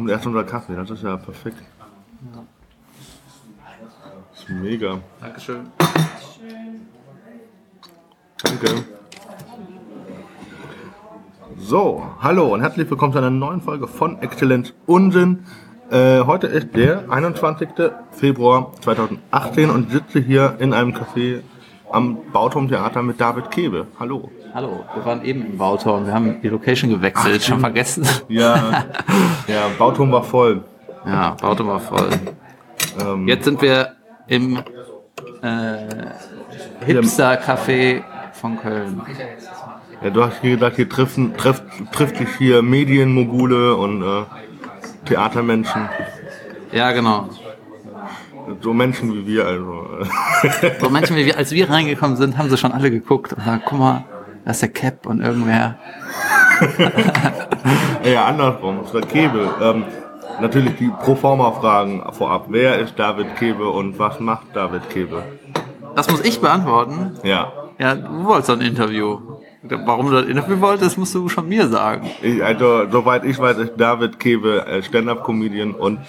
Kommt erst unser Kaffee, das ist ja perfekt. Das ist mega. Dankeschön. Danke. So, hallo und herzlich willkommen zu einer neuen Folge von Exzellenz Unsinn. Äh, heute ist der 21. Februar 2018 und ich sitze hier in einem Café am Bauturmtheater mit David Kebe. Hallo. Hallo, wir waren eben im Bauturm. Wir haben die Location gewechselt, schon vergessen. Ja, ja, Bauturm war voll. Ja, Bauturm war voll. Ähm, Jetzt sind wir im äh, Hipster-Café von Köln. Ja, du hast hier gesagt, hier treffen, trifft, trifft sich hier Medienmogule und äh, Theatermenschen. Ja, genau. So Menschen wie wir also. So Menschen wie wir, als wir reingekommen sind, haben sie schon alle geguckt und sagen, guck mal, da ist der Cap und irgendwer. ja, andersrum, es war Kebe. Ähm, natürlich die Proforma-Fragen vorab. Wer ist David Kebe und was macht David Kebe? Das muss ich beantworten. Ja. Ja, du wolltest so ein Interview. Warum du das Interview wolltest, musst du schon mir sagen. Ich, also, soweit ich weiß, ist David Kebe äh, Stand-Up-Comedian und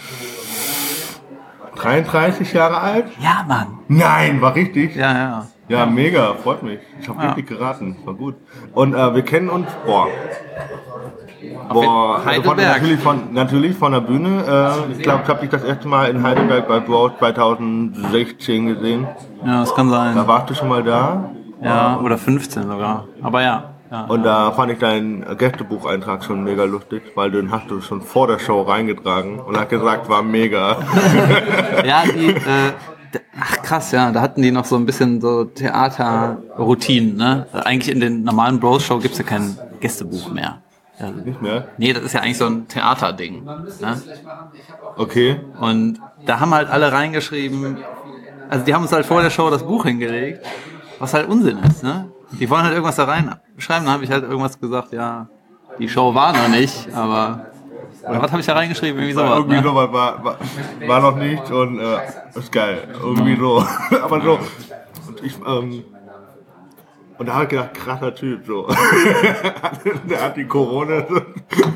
33 Jahre alt? Ja, Mann. Nein, war richtig. Ja, ja. Ja, mega, freut mich. Ich habe Ja. richtig geraten, war gut. Und äh, wir kennen uns, boah. Boah, also von, Heidelberg. natürlich, von, natürlich von der Bühne. Äh, ich glaube, ich habe dich das erste Mal in Heidelberg bei Broad 2016 gesehen. Ja, das kann Da sein. warst du schon mal da. Ja, oder 15 sogar. Aber ja. Ja. Und da fand ich deinen Gästebucheintrag schon mega lustig, weil den hast du schon vor der Show reingetragen und hat gesagt, war mega. Ja, die, äh, ach krass, ja, da hatten die noch so ein bisschen so Theaterroutinen, ne? Eigentlich in den normalen Bros-Show gibt's ja kein Gästebuch mehr. Ja, Nicht mehr? nee, das ist ja eigentlich so ein Theaterding. Ne? Okay. Und da haben halt alle reingeschrieben, also die haben uns halt vor der Show das Buch hingelegt, was halt Unsinn ist, ne? Die wollen halt irgendwas da reinschreiben, dann habe ich halt irgendwas gesagt, ja, die Show war noch nicht, aber oder was habe ich da reingeschrieben? Irgendwie sowas. Irgendwie Ne? sowas war, war, war noch nicht und äh, ist geil. Irgendwie so. Aber so. Und ich, ähm, und da habe ich gedacht, krasser Typ, so. der hat die Corona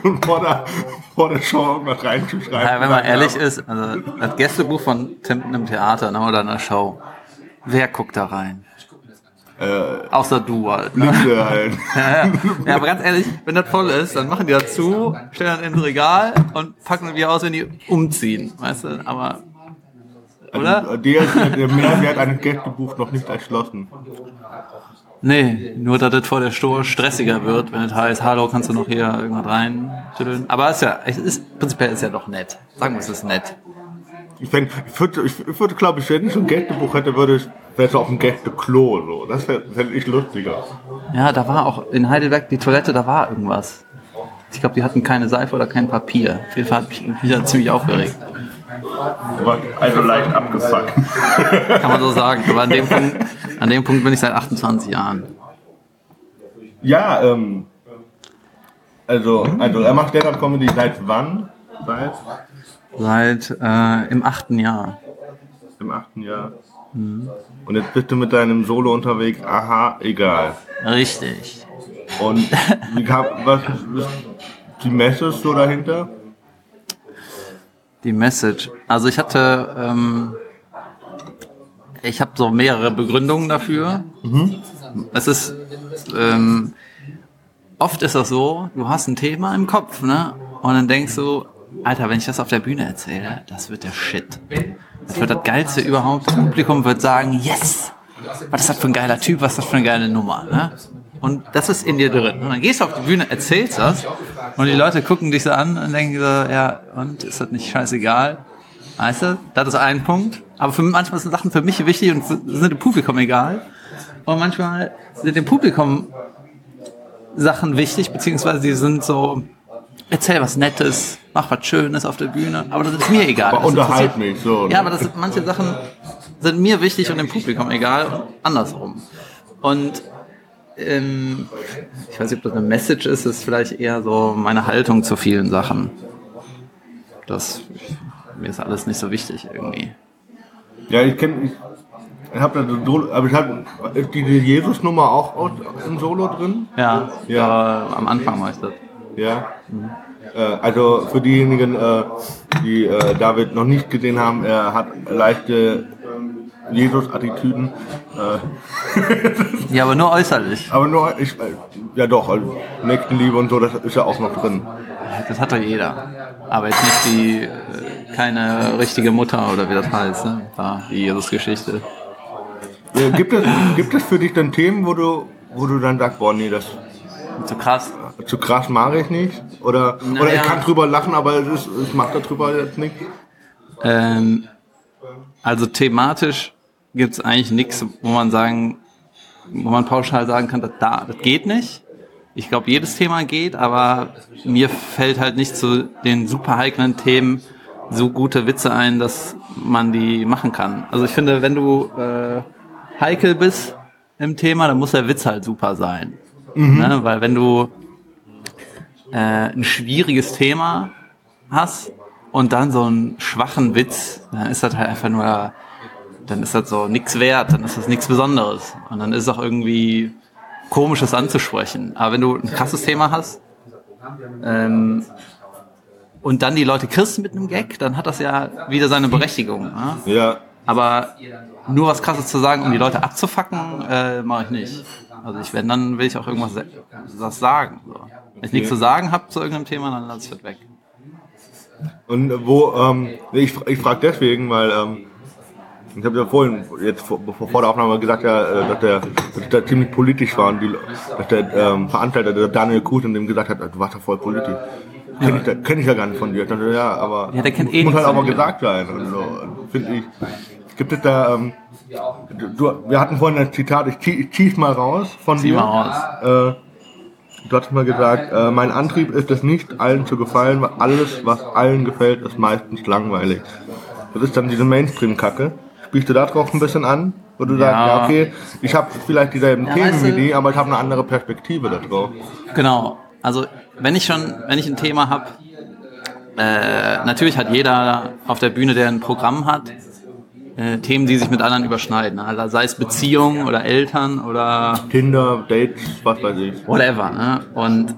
und vor der, vor der Show irgendwas reinzuschreiben. Ja, wenn man ehrlich ist, also das Gästebuch von Tim einem Theater ne, oder einer Show, wer guckt da rein? Äh, Außer du halt. Ne? Halt. Ja, ja. ja, aber ganz ehrlich, wenn das voll ist, dann machen die das zu, stellen das ins Regal und packen das wieder aus, wenn die umziehen, weißt du? Aber, oder? Der, der Mehrwert eines Gästebuchs noch nicht erschlossen. Nee, nur dass das vor der Show stressiger wird, wenn es heißt, hallo, kannst du noch hier irgendwas rein? tüdeln? Aber es ist ja, es ist, prinzipiell ist ja doch nett. Sagen wir, es ist nett. Ich, fänd, ich würde, ich, würde glaube ich, wenn ich so ein Gästebuch hätte, würde ich, wäre es auf dem Gästeklo, so. Das fände fänd ich lustiger. Ja, da war auch in Heidelberg die Toilette, da war irgendwas. Ich glaube, die hatten keine Seife oder kein Papier. Auf jeden Fall hat mich wieder ziemlich aufgeregt. Also leicht abgefuckt. Kann man so sagen. Aber an dem Punkt, an dem Punkt bin ich seit 28 Jahren. Ja, ähm, also, also er macht Stand-Up-Comedy seit wann? Seit Seit äh, im achten Jahr. im achten Jahr. Und jetzt bist du mit deinem Solo unterwegs, aha, egal. Richtig. Und wie kam, was ist die Message so dahinter? Die Message. Also ich hatte, ähm, ich habe so mehrere Begründungen dafür. Es ist, ähm, oft ist das so, du hast ein Thema im Kopf, ne? Und dann denkst du, Alter, wenn ich das auf der Bühne erzähle, das wird der Shit. Das wird das Geilste überhaupt. Das Publikum wird sagen, yes! Was ist das für ein geiler Typ, was ist das für eine geile Nummer, ne? Und das ist in dir drin. Und dann gehst du auf die Bühne, erzählst das und die Leute gucken dich so an und denken so, ja, und ist das nicht scheißegal? Weißt du, das ist ein Punkt. Aber für manchmal sind Sachen für mich wichtig und sind dem Publikum egal. Und manchmal sind dem Publikum Sachen wichtig, beziehungsweise die sind so, erzähl was Nettes, mach was Schönes auf der Bühne, aber das ist mir egal. Aber Das unterhalt mich so. Ja, aber das sind, manche Sachen sind mir wichtig und dem Publikum egal und andersrum. Und ähm, ich weiß nicht, ob das eine Message ist, ist vielleicht eher so meine Haltung zu vielen Sachen. Das mir ist alles nicht so wichtig irgendwie. Ja, ich kenne, ich habe da so, aber ich habe diese Jesus-Nummer auch im Solo drin. Ja, Ja. Am Anfang war ich das. Ja. Äh, also für diejenigen, äh, die äh, David noch nicht gesehen haben, er hat leichte Jesus-Attitüden. Äh, Ja, aber nur äußerlich. aber nur, ich, ja doch, also Nächstenliebe und so, das ist ja auch noch drin. Das hat doch jeder. Aber jetzt nicht die, äh, keine richtige Mutter oder wie das heißt, ne? Da, die Jesus-Geschichte. Äh, gibt, es, gibt es für dich dann Themen, wo du, wo du dann sagst, boah, nee, das Zu krass. Zu krass mache ich nicht? Oder, oder ich Naja. kann drüber lachen, aber es ist, ich mache darüber jetzt nichts? Ähm, also thematisch gibt's eigentlich nichts, wo man sagen, wo man pauschal sagen kann, das, da, das geht nicht. Ich glaube, jedes Thema geht, aber mir fällt halt nicht zu den super heiklen Themen so gute Witze ein, dass man die machen kann. Also ich finde, wenn du äh, heikel bist im Thema, dann muss der Witz halt super sein. Ne? Weil wenn du äh, ein schwieriges Thema hast und dann so einen schwachen Witz, dann ist das halt einfach nur, dann ist das so nix wert, dann ist das nichts Besonderes. Und dann ist es auch irgendwie komisches anzusprechen. Aber wenn du ein krasses Thema hast ähm, und dann die Leute kriegst mit einem Gag, dann hat das ja wieder seine Berechtigung. Ne? Ja. Aber nur was krasses zu sagen, um die Leute abzufacken, äh, mache ich nicht. Also ich wenn, dann will ich auch irgendwas was sagen. So. Wenn ich nichts zu sagen habe zu irgendeinem Thema, dann lass ich das weg. Und wo, ähm, ich, ich frage deswegen, weil ähm, ich habe ja vorhin, jetzt vor, vor der Aufnahme gesagt, ja, äh, dass der, dass der ziemlich politisch war und die, dass der ähm, Veranstalter, der Daniel Kuhn, dem gesagt hat, du warst ja voll politisch. Kenn ich, da- kenn ich ja gar nicht von dir. Ich dachte, ja, aber Ja, der kennt eh muss halt auch mal gesagt sein. Und so, finde ich. Gibt es da, ähm, du, wir hatten vorhin ein Zitat, ich zieh, ich zieh's mal raus von Zieh dir. mal raus. Äh, Du hast mal gesagt, äh, mein Antrieb ist es nicht, allen zu gefallen, weil alles, was allen gefällt, ist meistens langweilig. Das ist dann diese Mainstream-Kacke. Spielst du da drauf ein bisschen an? Wo du sagst, ja, okay, ich habe vielleicht dieselben Themen weißt wie die, aber ich habe eine andere Perspektive da drauf. Genau. Also wenn ich schon, wenn ich ein Thema habe, äh, natürlich hat jeder auf der Bühne, der ein Programm hat, äh, Themen, die sich mit anderen überschneiden. Also sei es Beziehungen oder Eltern oder Tinder, Dates, was weiß ich. whatever. Ne? Und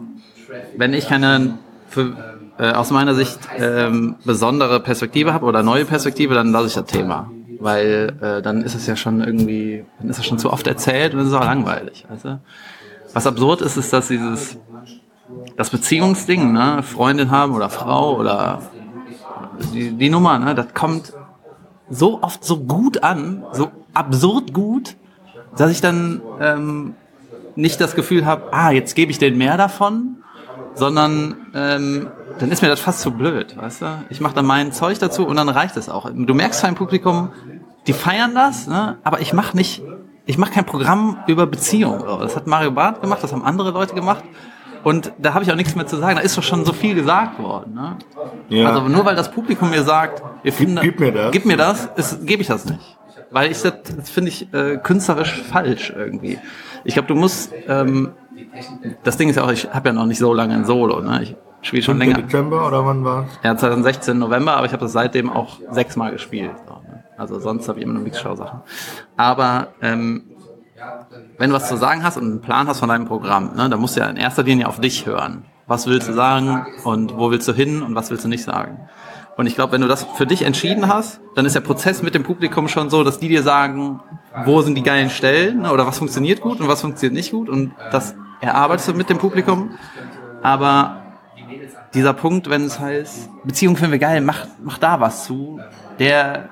wenn ich keine für, äh, aus meiner Sicht ähm, besondere Perspektive habe oder neue Perspektive, dann lasse ich das Thema. Weil äh, dann ist es ja schon irgendwie, dann ist es schon zu oft erzählt und es ist auch langweilig. Du? Was absurd ist, ist, dass dieses das Beziehungsding, ne, Freundin haben oder Frau oder die, die Nummer, ne, das kommt so oft so gut an, so absurd gut, dass ich dann ähm, nicht das Gefühl habe, ah, jetzt gebe ich denen mehr davon, sondern ähm, dann ist mir das fast zu blöd, weißt du? Ich mache dann mein Zeug dazu und dann reicht es auch. Du merkst beim Publikum, die feiern das, ne? aber ich mache nicht, ich mache kein Programm über Beziehung. Das hat Mario Barth gemacht, das haben andere Leute gemacht. Und da habe ich auch nichts mehr zu sagen. Da ist doch schon so viel gesagt worden. Ne? Ja. Also nur weil das Publikum mir sagt, wir finden, gib mir das. gib mir das, gebe ich das nicht. Weil ich das, das finde ich äh, künstlerisch falsch irgendwie. Ich glaube, du musst, ähm, das Ding ist ja auch, ich habe ja noch nicht so lange ein Solo, ne? Ich spiele schon länger. Dezember oder wann war's? Ja, 2016 November, aber ich habe das seitdem auch sechsmal gespielt. So, ne? Also sonst habe ich immer nur Mixshow-Sachen. Aber ähm, wenn du was zu sagen hast und einen Plan hast von deinem Programm, ne, dann musst du ja in erster Linie auf dich hören. Was willst du sagen und wo willst du hin und was willst du nicht sagen? Und ich glaube, wenn du das für dich entschieden hast, dann ist der Prozess mit dem Publikum schon so, dass die dir sagen, wo sind die geilen Stellen ne, oder was funktioniert gut und was funktioniert nicht gut und das erarbeitest du mit dem Publikum. Aber dieser Punkt, wenn es heißt, Beziehung finden wir geil, mach, mach da was zu, der,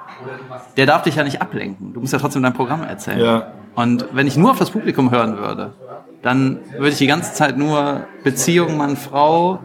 der darf dich ja nicht ablenken. Du musst ja trotzdem dein Programm erzählen. Ja. Und wenn ich nur auf das Publikum hören würde, dann würde ich die ganze Zeit nur Beziehung Mann-Frau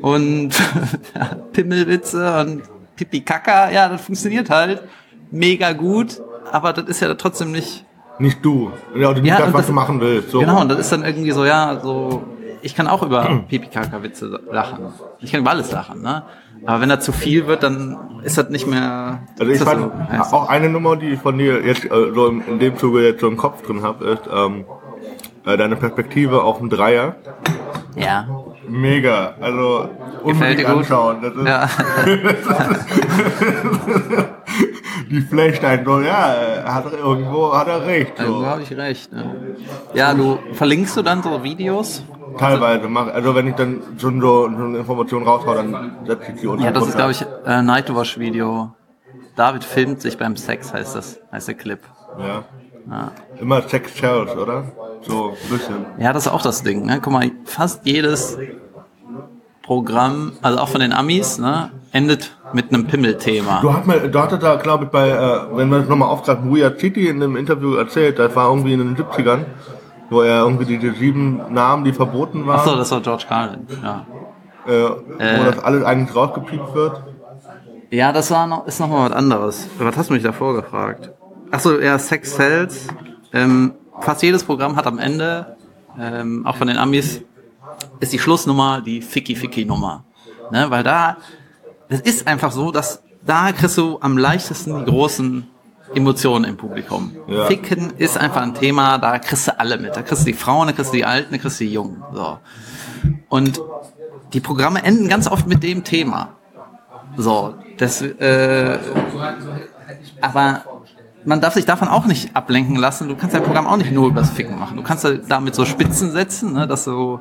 und Pimmelwitze und Pipi-Kaka, ja, das funktioniert halt mega gut, aber das ist ja trotzdem nicht Nicht du. Ja, nicht Ja, das, was das- du machen willst. So. Genau, und das ist dann irgendwie so, ja, so, ich kann auch über Pipi-Kaka-Witze lachen. Ich kann über alles lachen, ne? Aber wenn da zu viel wird, dann ist das nicht mehr. Also ich ist das fand so, auch eine Nummer, die ich von dir jetzt äh, so im, in dem Zuge jetzt so im Kopf drin habe, ist ähm, äh, deine Perspektive auf den Dreier. ja. Mega. Also unbedingt dir gut? anschauen. Das ist, Ja. die flasht einen so, ja, hat er irgendwo hat er recht. Irgendwo So. habe ich recht. Ne? Ja, du verlinkst du dann so Videos teilweise mache. Also wenn ich dann schon so, so eine Information raushau, dann setze ich die unten Ja, das ist, glaube ich, äh, Nightwash-Video. David filmt sich beim Sex, heißt das, heißt der Clip. Ja. Immer Sex Shells, oder? So ein bisschen. Ja, das ist auch das Ding. Ne? Guck mal, fast jedes Programm, also auch von den Amis, ne, endet mit einem Pimmelthema. Du hast mal, du hattest da, glaube ich, bei, äh, wenn man das nochmal aufgreift, Weird City in einem Interview erzählt, das war irgendwie in den 70ern, wo er irgendwie die, sieben Namen, die verboten waren, Achso, das war George Carlin. Ja. äh, wo das alles eigentlich rausgepiept wird. Ja, das war noch, ist noch mal was anderes. Was hast du mich davor gefragt? Achso, ja, Sex Sells. Ähm, fast jedes Programm hat am Ende, ähm, auch von den Amis, ist die Schlussnummer die Ficky-Ficky-Nummer. Ne, weil da, es ist einfach so, dass da kriegst du am leichtesten die großen Emotionen im Publikum. Ja. Ficken ist einfach ein Thema, da kriegst du alle mit. Da kriegst du die Frauen, da kriegst du die Alten, da kriegst du die Jungen. So. Und die Programme enden ganz oft mit dem Thema. So, das, äh, aber man darf sich davon auch nicht ablenken lassen. Du kannst dein Programm auch nicht nur übers Ficken machen. Du kannst da damit so Spitzen setzen, ne, dass du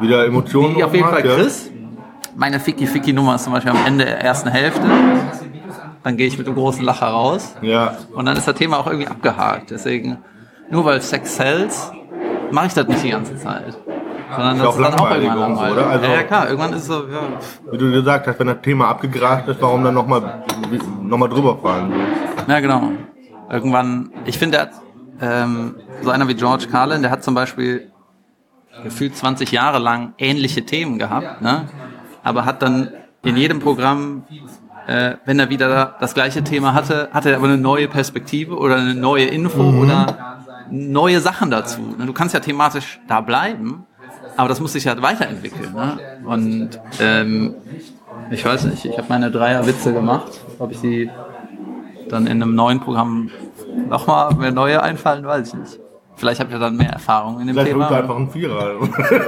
Wieder Emotionen. die auf jeden Fall macht, ja. Meine Ficky-Ficky-Nummer ist zum Beispiel am Ende der ersten Hälfte. Dann gehe ich mit einem großen Lacher raus. Ja. Und dann ist das Thema auch irgendwie abgehakt. Deswegen, nur weil Sex sells, mache ich das nicht die ganze Zeit. Sondern das ist dann auch irgendwann langweilig. oder? Also- ja, ja, klar, irgendwann ist es so, ja, Wie du gesagt hast, wenn das Thema abgegrast ist, warum dann nochmal noch mal drüber fahren? Ja, genau. Irgendwann, ich finde, ähm, so einer wie George Carlin, der hat zum Beispiel gefühlt 20 Jahre lang ähnliche Themen gehabt, ne? aber hat dann in jedem Programm, äh, wenn er wieder das gleiche Thema hatte, hatte er aber eine neue Perspektive oder eine neue Info oder neue Sachen dazu. Ne? Du kannst ja thematisch da bleiben, aber das muss sich ja weiterentwickeln. Ne? Und ähm, ich weiß nicht, ich habe meine Dreier-Witze gemacht, ob ich die dann in einem neuen Programm nochmal mehr neue einfallen, weiß ich nicht. Vielleicht habt ihr dann mehr Erfahrung in dem Vielleicht Thema. wird einfach ein Vierer.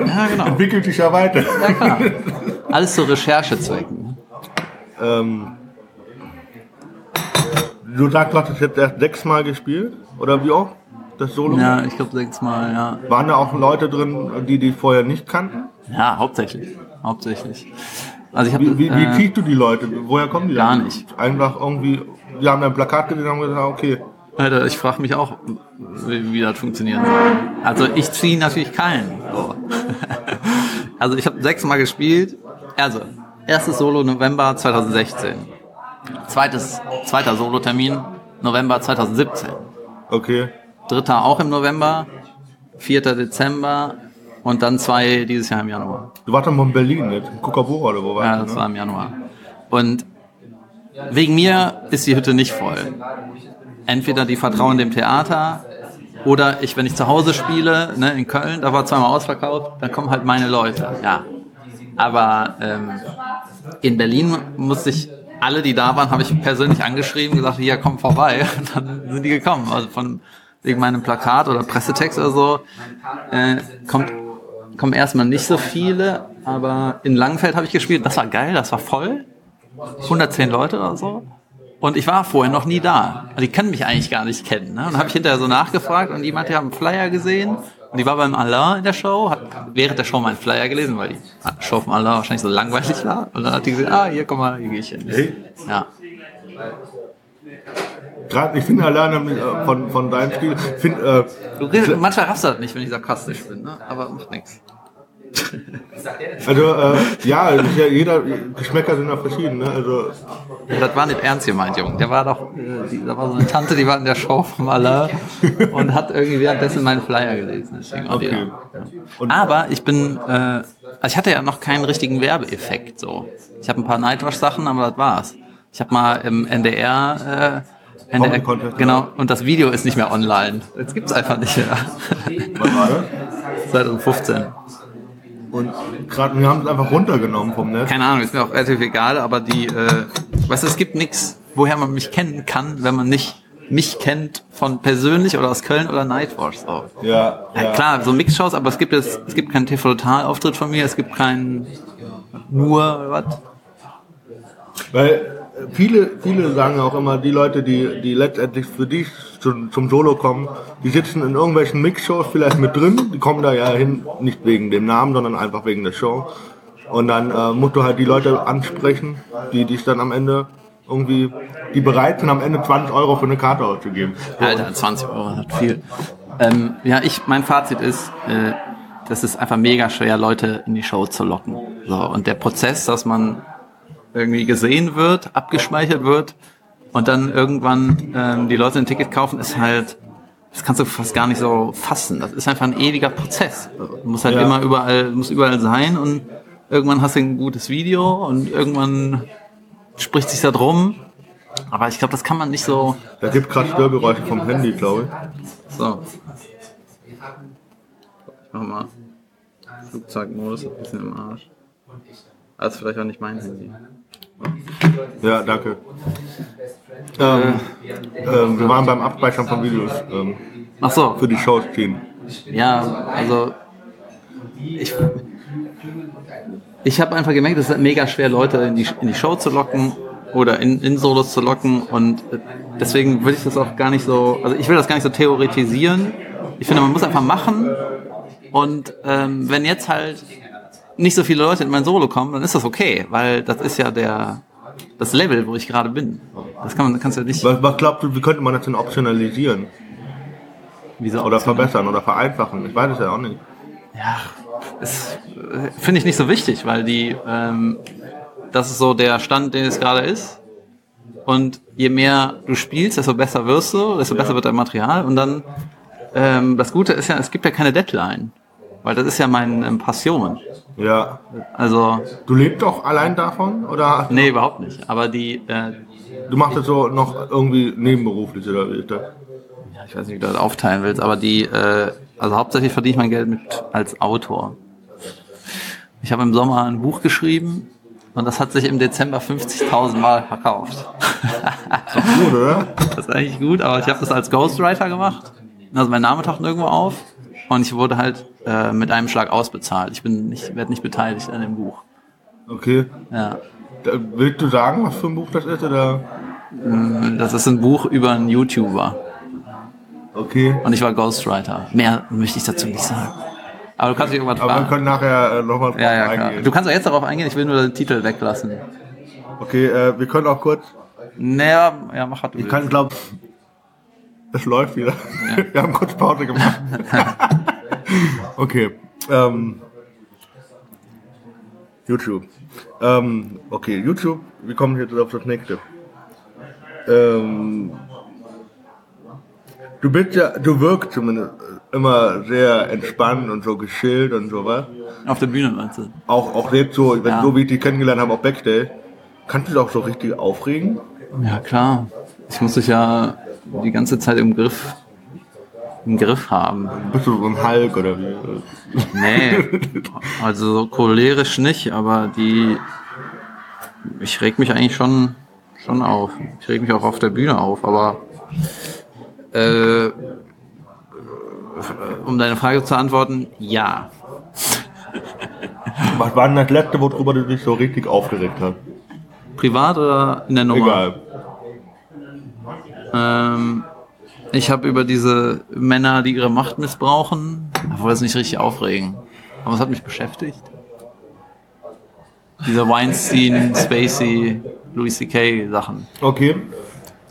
Ja, genau. Entwickelt sich ja weiter. Ja, klar. Alles zu Recherchezwecken. Ähm, du sagst, du hast jetzt erst sechsmal gespielt? Oder wie auch? Das Solo? Ja, ich glaube sechsmal, ja. Waren da auch Leute drin, die die vorher nicht kannten? Ja, hauptsächlich. Hauptsächlich. Also ich habe Wie, wie, wie äh, kriegst du die Leute? Woher kommen die? Gar denn? nicht. Einfach irgendwie, die haben ein Plakat gesehen und haben gesagt, okay. Alter, ich frage mich auch, wie, wie das funktionieren soll. Also ich ziehe natürlich keinen. So. Also ich habe sechsmal gespielt. Also, erstes Solo November 2016. Zweites, zweiter Solo-Termin November 2017. Okay. Dritter auch im November. Vierter Dezember. Und dann zwei dieses Jahr im Januar. Du warst dann mal in Berlin jetzt, in Kukabura oder wo warst Ja, du? das ne? war im Januar. Und wegen mir ist die Hütte nicht voll. Entweder die vertrauen dem Theater oder ich, wenn ich zu Hause spiele, ne, in Köln, da war zweimal ausverkauft, dann kommen halt meine Leute. Ja. Aber ähm, in Berlin musste ich alle, die da waren, habe ich persönlich angeschrieben, gesagt, hier komm vorbei. Und dann sind die gekommen. Also von wegen meinem Plakat oder Pressetext oder so äh, kommt kommen erstmal nicht so viele, aber in Langenfeld habe ich gespielt. Das war geil, das war voll. 110 Leute oder so. Und ich war vorher noch nie da. Also die können mich eigentlich gar nicht kennen. Ne? Und habe ich hinterher so nachgefragt und jemand, der hat einen Flyer gesehen. Und die war beim Alain in der Show, hat während der Show meinen Flyer gelesen, weil die Show vom Alain wahrscheinlich so langweilig war. Und dann hat die gesagt, ah, hier, komm mal, hier gehe ich hin. Hey. Ja. Gerade, ich finde alleine äh, von, von deinem Spiel, find, äh, Du redest, manchmal raffst du das nicht, wenn ich sarkastisch bin, ne? aber macht nichts. Also, äh, ja, es ist ja jeder, Geschmäcker sind ja verschieden, ne? Also, Ja, das war nicht ernst gemeint, Junge. Der war doch, äh, da war so eine Tante, die war in der Show vom Alain und hat irgendwie währenddessen meinen Flyer gelesen. Okay. Und Aber ich bin, äh, also ich hatte ja noch keinen richtigen Werbeeffekt so. Ich habe ein paar Nightwash-Sachen, aber das war's. Ich habe mal im NDR, äh, NDR Contest, genau, und das Video ist nicht mehr online. Jetzt gibt's einfach nicht mehr. was war das? 2015. Und gerade, wir haben es einfach runtergenommen vom Netz. Keine Ahnung, ist mir auch relativ egal, aber die, äh, weißt du, es gibt nichts, woher man mich kennen kann, wenn man nicht mich kennt von persönlich oder aus Köln oder Nightwatch. So. Ja, Ja, ja. klar, so Mixshows, aber es gibt jetzt, es gibt keinen TV-Total-Auftritt von mir, es gibt keinen nur, was? Weil viele, viele sagen auch immer, die Leute, die, die letztendlich für dich zum, zum Solo kommen, die sitzen in irgendwelchen Mixshows vielleicht mit drin, die kommen da ja hin, nicht wegen dem Namen, sondern einfach wegen der Show. Und dann äh, musst du halt die Leute ansprechen, die dich dann am Ende irgendwie, die bereit sind, am Ende 20 Euro für eine Karte auszugeben. Alter, 20 Euro hat viel. Ähm, ja, ich, mein Fazit ist, äh, das ist einfach mega schwer, Leute in die Show zu locken. So, und der Prozess, dass man irgendwie gesehen wird, abgespeichert wird und dann irgendwann ähm, die Leute ein Ticket kaufen, ist halt, das kannst du fast gar nicht so fassen. Das ist einfach ein ewiger Prozess. Du musst halt Ja. immer überall, du musst überall sein und irgendwann hast du ein gutes Video und irgendwann spricht sich da drum. Aber ich glaube, das kann man nicht so, Da gibt gerade Störgeräusche vom Handy, glaube ich. so. Ich mach mal Flugzeugmodus, ein bisschen im Arsch. Also vielleicht auch nicht mein Handy. Ja, danke. Ähm, ähm, wir waren beim Abspeichern von Videos ähm, Ach so, für die Shows ziehen. ja, also ich, ich habe einfach gemerkt, es ist mega schwer, Leute in die, in die Show zu locken oder in, in Solos zu locken und deswegen will ich das auch gar nicht so, also ich will das gar nicht so theoretisieren. Ich finde, man muss einfach machen und ähm, wenn jetzt halt nicht so viele Leute in mein Solo kommen, dann ist das okay, weil das ist ja der das Level, wo ich gerade bin. Das kann man, kannst du ja nicht. Was, was glaubst du, wie könnte man das denn optionalisieren? Wieso Oder verbessern oder vereinfachen? Ich weiß es ja auch nicht. Ja, ist, äh, finde ich nicht so wichtig, weil die, ähm, das ist so der Stand, den es gerade ist. Und je mehr du spielst, desto besser wirst du, desto besser wird dein Material. Und dann, ähm, das Gute ist ja, es gibt ja keine Deadline. Weil das ist ja meine ähm, Passion. Ja. Also, Du lebst doch allein davon? Oder nee, überhaupt nicht. Aber die, äh, du machst das so noch irgendwie nebenberuflich oder wie ist das? ja, ich weiß nicht, wie du das aufteilen willst, aber die, äh, also hauptsächlich verdiene ich mein Geld mit als Autor. Ich habe im Sommer ein Buch geschrieben und das hat sich im Dezember 50.000 Mal verkauft. Gut, oder? das ist eigentlich gut, aber ich habe das als Ghostwriter gemacht. Also mein Name taucht nirgendwo auf und ich wurde halt äh, mit einem Schlag ausbezahlt. Ich bin nicht, werde nicht beteiligt an dem Buch. Okay. Ja. Da, willst du sagen, was für ein Buch das ist? Oder? Das ist ein Buch über einen YouTuber Okay. und ich war Ghostwriter. Mehr möchte ich dazu nicht sagen. Aber du kannst dich irgendwas Aber wir fragen. können nachher äh, nochmal drauf Ja, ja, klar. eingehen. Du kannst auch jetzt darauf eingehen, ich will nur den Titel weglassen. Okay, äh, wir können auch kurz. Naja, ja, mach du Ich kann, glaub, es läuft wieder. Wir haben kurz Pause gemacht. okay. Ähm, YouTube. Ähm, okay, YouTube. Wir kommen jetzt auf das nächste. Ähm, du bist ja, du wirkst zumindest immer sehr entspannt und so geschillt und sowas. Auf der Bühne meinst du? Auch, auch jetzt so, wenn Ja. so wie ich dich kennengelernt habe, auch Backstage. Kannst du dich auch so richtig aufregen? Ja, klar. Ich muss dich ja die ganze Zeit im Griff, im Griff haben. Bist du so ein Hulk oder wie? Nee, also so cholerisch nicht, aber die, ich reg mich eigentlich schon, schon auf. Ich reg mich auch auf der Bühne auf, aber äh, um deine Frage zu antworten, ja. Was war denn das letzte, worüber du dich so richtig aufgeregt hast? Privat oder in der Nummer? Egal. Ähm, ich habe über diese Männer, die ihre Macht missbrauchen, ich wollte es nicht richtig aufregen. Aber es hat mich beschäftigt. Diese Weinstein, Spacey, Louis C.K. Sachen. Okay.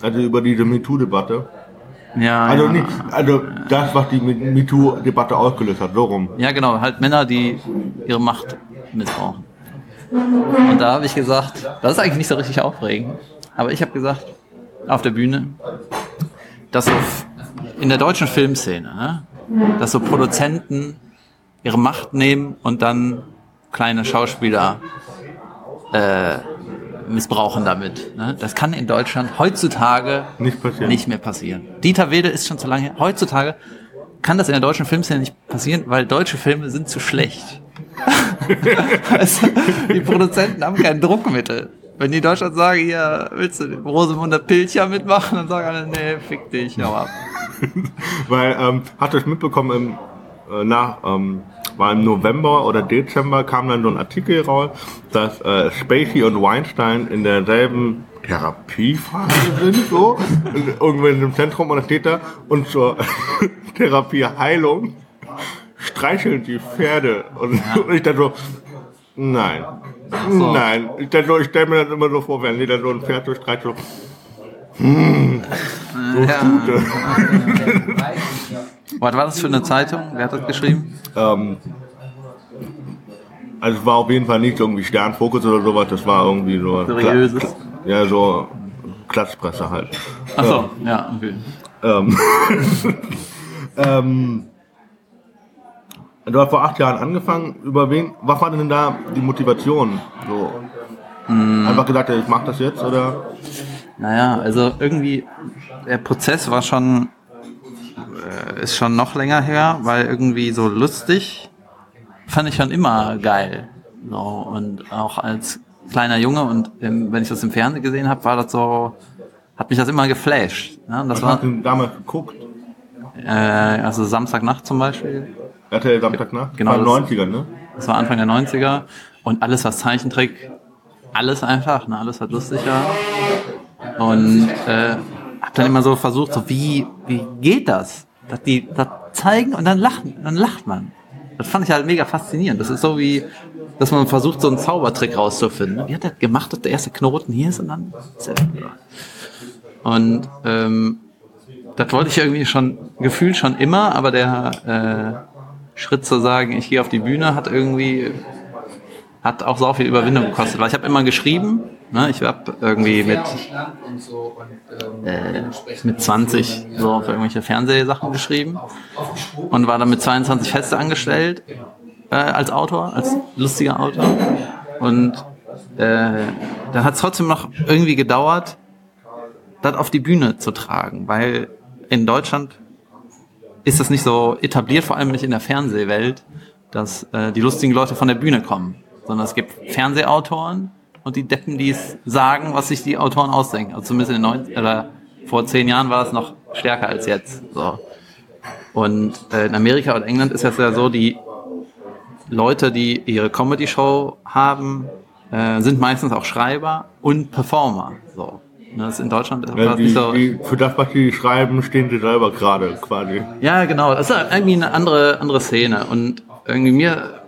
Also über diese MeToo-Debatte. Ja, Also ja. nicht, also das, was die Me- MeToo-Debatte ausgelöst hat, so rum. ja, genau, halt Männer, die ihre Macht missbrauchen. Und da habe ich gesagt, das ist eigentlich nicht so richtig aufregend, aber ich habe gesagt, auf der Bühne, dass so in der deutschen Filmszene, ne, dass so Produzenten ihre Macht nehmen und dann kleine Schauspieler äh, missbrauchen damit. Ne? Das kann in Deutschland heutzutage Nicht nicht mehr passieren. Dieter Wede ist schon zu lange her. Heutzutage kann das in der deutschen Filmszene nicht passieren, weil deutsche Filme sind zu schlecht. also, die Produzenten haben kein Druckmittel. Wenn die in Deutschland sagen, hier, willst du den Rosemunder Pilcher mitmachen, dann sagen alle, nee, fick dich, hau ab. Weil, ähm, hat das mitbekommen im, äh, nach, ähm, war im November oder Dezember, kam dann so ein Artikel raus, dass äh, Spacey und Weinstein in derselben Therapiephase sind, so, irgendwo in einem Zentrum und da steht da, und zur Therapieheilung streicheln die Pferde. Und, und ich dachte so, nein, So. nein. Ich, ich stelle mir das immer so vor, wenn die dann so ein Pferd streichelt, so, hm, so Ja. Stute. Was war das für eine Zeitung? Wer hat das geschrieben? Ähm, also es war auf jeden Fall nicht irgendwie Sternfokus oder sowas, das war irgendwie so... Seriöses? Kla- Ja, so Klatschpresse halt. Achso, ja, okay. Ähm, ähm, du hast vor acht Jahren angefangen. Über wen? Was war denn da die Motivation? So einfach gesagt, ich mach das jetzt oder? Naja, also irgendwie, der Prozess war schon, äh, ist schon noch länger her, weil irgendwie so lustig fand ich schon immer geil. So, und auch als kleiner Junge und ähm, wenn ich das im Fernsehen gesehen habe, war das so, hat mich das immer geflasht. Ne? Das Was war, hast du damals geguckt? äh, also Samstagnacht zum Beispiel, RTL Samstagnacht? Genau, War in das- den 90ern, ne? das war Anfang der 90er und alles was Zeichentrick, alles einfach, ne? alles was lustig war. Und äh, hab dann immer so versucht, so wie, wie geht das? Dass die das zeigen und dann lachen, dann lacht man. Das fand ich halt mega faszinierend. Das ist so wie, dass man versucht, so einen Zaubertrick rauszufinden. Wie hat der gemacht, dass der erste Knoten hier ist und dann ist er. Und ähm, das wollte ich irgendwie schon, gefühlt schon immer, aber der äh, Schritt zu sagen, ich gehe auf die Bühne, hat irgendwie, hat auch so viel Überwindung gekostet. Weil ich habe immer geschrieben, ne, ich habe irgendwie mit, äh, mit 20 so für irgendwelche Fernsehsachen geschrieben und war dann mit 22 feste angestellt äh, als Autor, als lustiger Autor. Und äh, dann hat es trotzdem noch irgendwie gedauert, das auf die Bühne zu tragen, weil in Deutschland ist das nicht so etabliert, vor allem nicht in der Fernsehwelt, dass äh, die lustigen Leute von der Bühne kommen, sondern es gibt Fernsehautoren und die Deppen, die es sagen, was sich die Autoren ausdenken. Also zumindest in den 90 oder vor zehn Jahren war das noch stärker als jetzt. So. Und äh, in Amerika und England ist das ja so, die Leute, die ihre Comedy-Show haben, äh, sind meistens auch Schreiber und Performer. So. Ne, Das in Deutschland ist Ja, das die, nicht so. die, für das, was die schreiben, stehen sie selber gerade quasi. Ja, genau. Das ist irgendwie eine andere, andere Szene. Und irgendwie mir.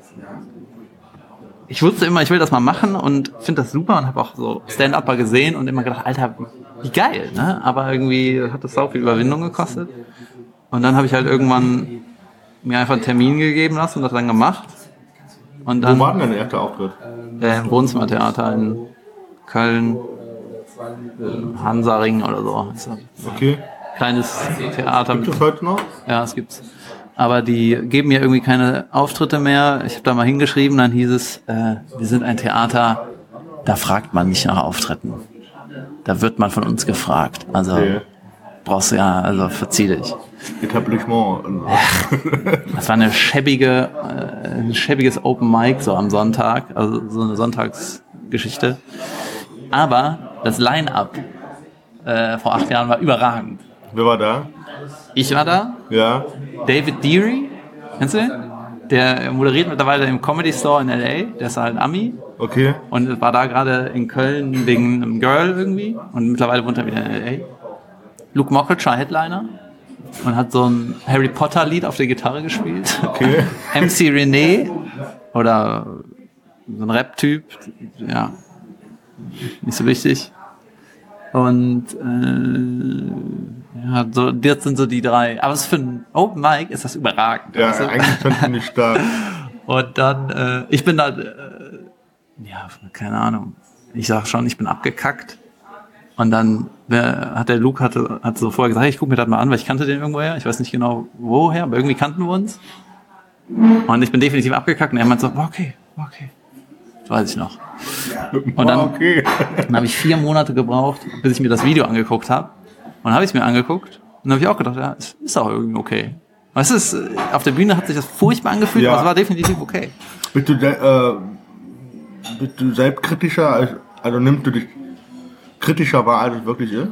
Ich wusste immer, ich will das mal machen und finde das super und habe auch so Stand-Upper gesehen und immer gedacht, Alter, wie geil, ne? Aber irgendwie hat das auch viel Überwindung gekostet. Und dann habe ich halt irgendwann mir einfach einen Termin gegeben lassen und das dann gemacht. Und Wo dann war denn dein erster Auftritt? äh, im Wohnzimmertheater in Köln, Hansaring oder so. Okay. kleines Theater Gibt es heute noch? ja, es gibt's. Aber die geben mir irgendwie keine Auftritte mehr. Ich habe da mal hingeschrieben, dann hieß es, äh, wir sind ein Theater, da fragt man nicht nach Auftritten. Da wird man von uns gefragt. Also Okay. brauchst du ja, also verzieh dich. Etablissement. Das war eine schäbige, äh, ein schäbiges Open Mic so am Sonntag, also so eine Sonntagsgeschichte. Aber das Line-Up äh, vor acht Jahren war überragend. Wer war da? Ich war da, Ja. David Deary, kennst du den? Der moderiert mittlerweile im Comedy Store in L.A., der ist halt Ami Okay. und war da gerade in Köln wegen einem Girl irgendwie und mittlerweile wohnt er wieder in L.A. Luke Mockridge war Headliner und hat so ein Harry Potter Lied auf der Gitarre gespielt. Okay. MC René oder so ein Rap-Typ, ja, nicht so wichtig. Und äh, ja, so, das sind so die drei. Aber für ein Open Mic ist das überragend. Ja, weißt du? eigentlich schon ziemlich stark. Und dann, äh, ich bin da, äh, ja, keine Ahnung. Ich sag schon, ich bin abgekackt. Und dann wer, hat der Luke hatte, hat so vorher gesagt, hey, ich guck mir das mal an, weil ich kannte den irgendwoher. Ich weiß nicht genau woher, aber irgendwie kannten wir uns. Und ich bin definitiv abgekackt. Und er meint so, okay, okay. Das weiß ich noch. Und dann, okay. dann habe ich vier Monate gebraucht, bis ich mir das Video angeguckt habe. Und dann habe ich es mir angeguckt. Und dann habe ich auch gedacht, ja, es ist auch irgendwie okay. Weißt du, äh, auf der Bühne hat sich das furchtbar angefühlt, Ja. aber es war definitiv okay. Bist du, äh, bist du selbstkritischer, als, also nimmst du dich kritischer wahr, als es wirklich ist?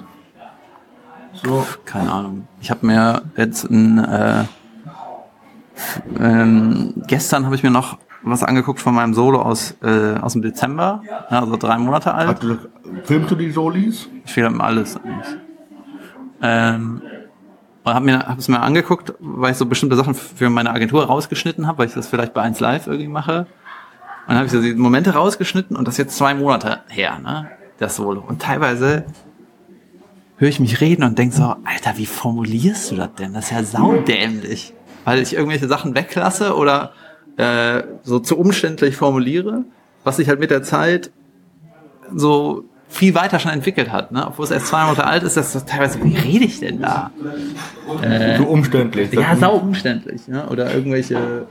So, Keine Ahnung. Ich habe mir jetzt ein, äh, ähm, gestern habe ich mir noch was angeguckt von meinem Solo aus, äh, aus dem Dezember, ja, also drei Monate alt. Hast du, filmst du die Solis? Ich filme alles eigentlich. Ähm, und habe mir hab es mir angeguckt, weil ich so bestimmte Sachen für meine Agentur rausgeschnitten habe, weil ich das vielleicht bei 1 Live irgendwie mache. Und dann habe ich so die Momente rausgeschnitten und das ist jetzt zwei Monate her, ne? Das Solo. Und teilweise höre ich mich reden und denke so, Alter, wie formulierst du das denn? Das ist ja saudämlich. Weil ich irgendwelche Sachen weglasse oder äh, so zu umständlich formuliere, was sich halt mit der Zeit so viel weiter schon entwickelt hat, ne? Obwohl es erst zwei Monate alt ist, das ist teilweise, wie rede ich denn da? Äh, so umständlich. Ja, sau umständlich, ne? Oder irgendwelche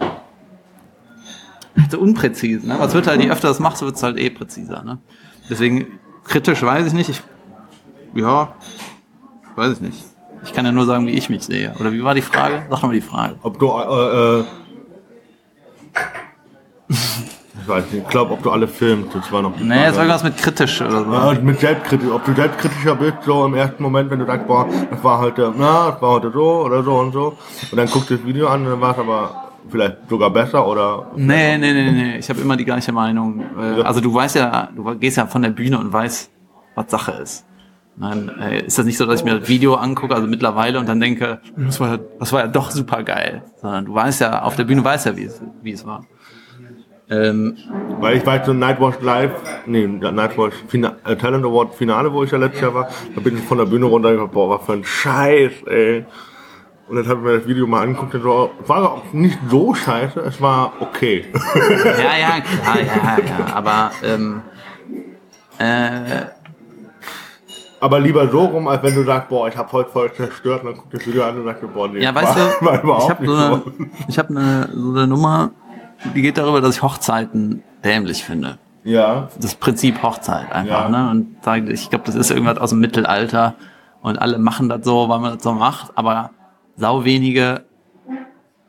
so unpräzise, ne? Was wird halt, je öfter das machst, wird es halt eh präziser, ne? Deswegen kritisch weiß ich nicht. Ich, ja, weiß ich nicht. Ich kann ja nur sagen, wie ich mich sehe. Oder wie war die Frage? Sag doch mal die Frage. Ob du, äh, äh ich weiß nicht, ich glaube, ob du alle filmst, das war noch die Nee, es war irgendwas mit kritisch oder so. Ja, mit selbstkritisch, ob du selbstkritischer bist, so im ersten Moment, wenn du sagst, boah, das war heute, na, das war heute so oder so und so. Und dann guckst du das Video an und dann war es aber vielleicht sogar besser oder. Nee, nee, nee, nee, ich habe immer die gleiche Meinung. Äh, also du weißt ja, du gehst ja von der Bühne und weißt, was Sache ist. Nein, äh, ist das nicht so, dass ich mir das Video angucke, also mittlerweile und dann denke, das war, das war ja doch super geil. Sondern du weißt ja, auf der Bühne weißt ja, wie es, wie es war. Ähm, Weil ich weiß, so Nightwatch Live, nee, Nightwatch Fina äh, Talent Award Finale, wo ich ja letztes Jahr war, da bin ich von der Bühne runter und gedacht, boah, was für ein Scheiß, ey. Und dann habe ich mir das Video mal angeguckt und so, war auch nicht so scheiße, es war okay. Ja, ja, klar, ja, ja, aber ähm, äh, aber lieber so rum, als wenn du sagst, boah, ich habe heute voll zerstört, und dann guckst du das Video an und sagst, boah, nee, ja, weißt du, ich habe so, eine, ich hab eine, so eine Nummer, die geht darüber, dass ich Hochzeiten dämlich finde. Ja. Das Prinzip Hochzeit einfach, ja. ne? Und ich glaube, das ist irgendwas aus dem Mittelalter und alle machen das so, weil man das so macht, aber sau wenige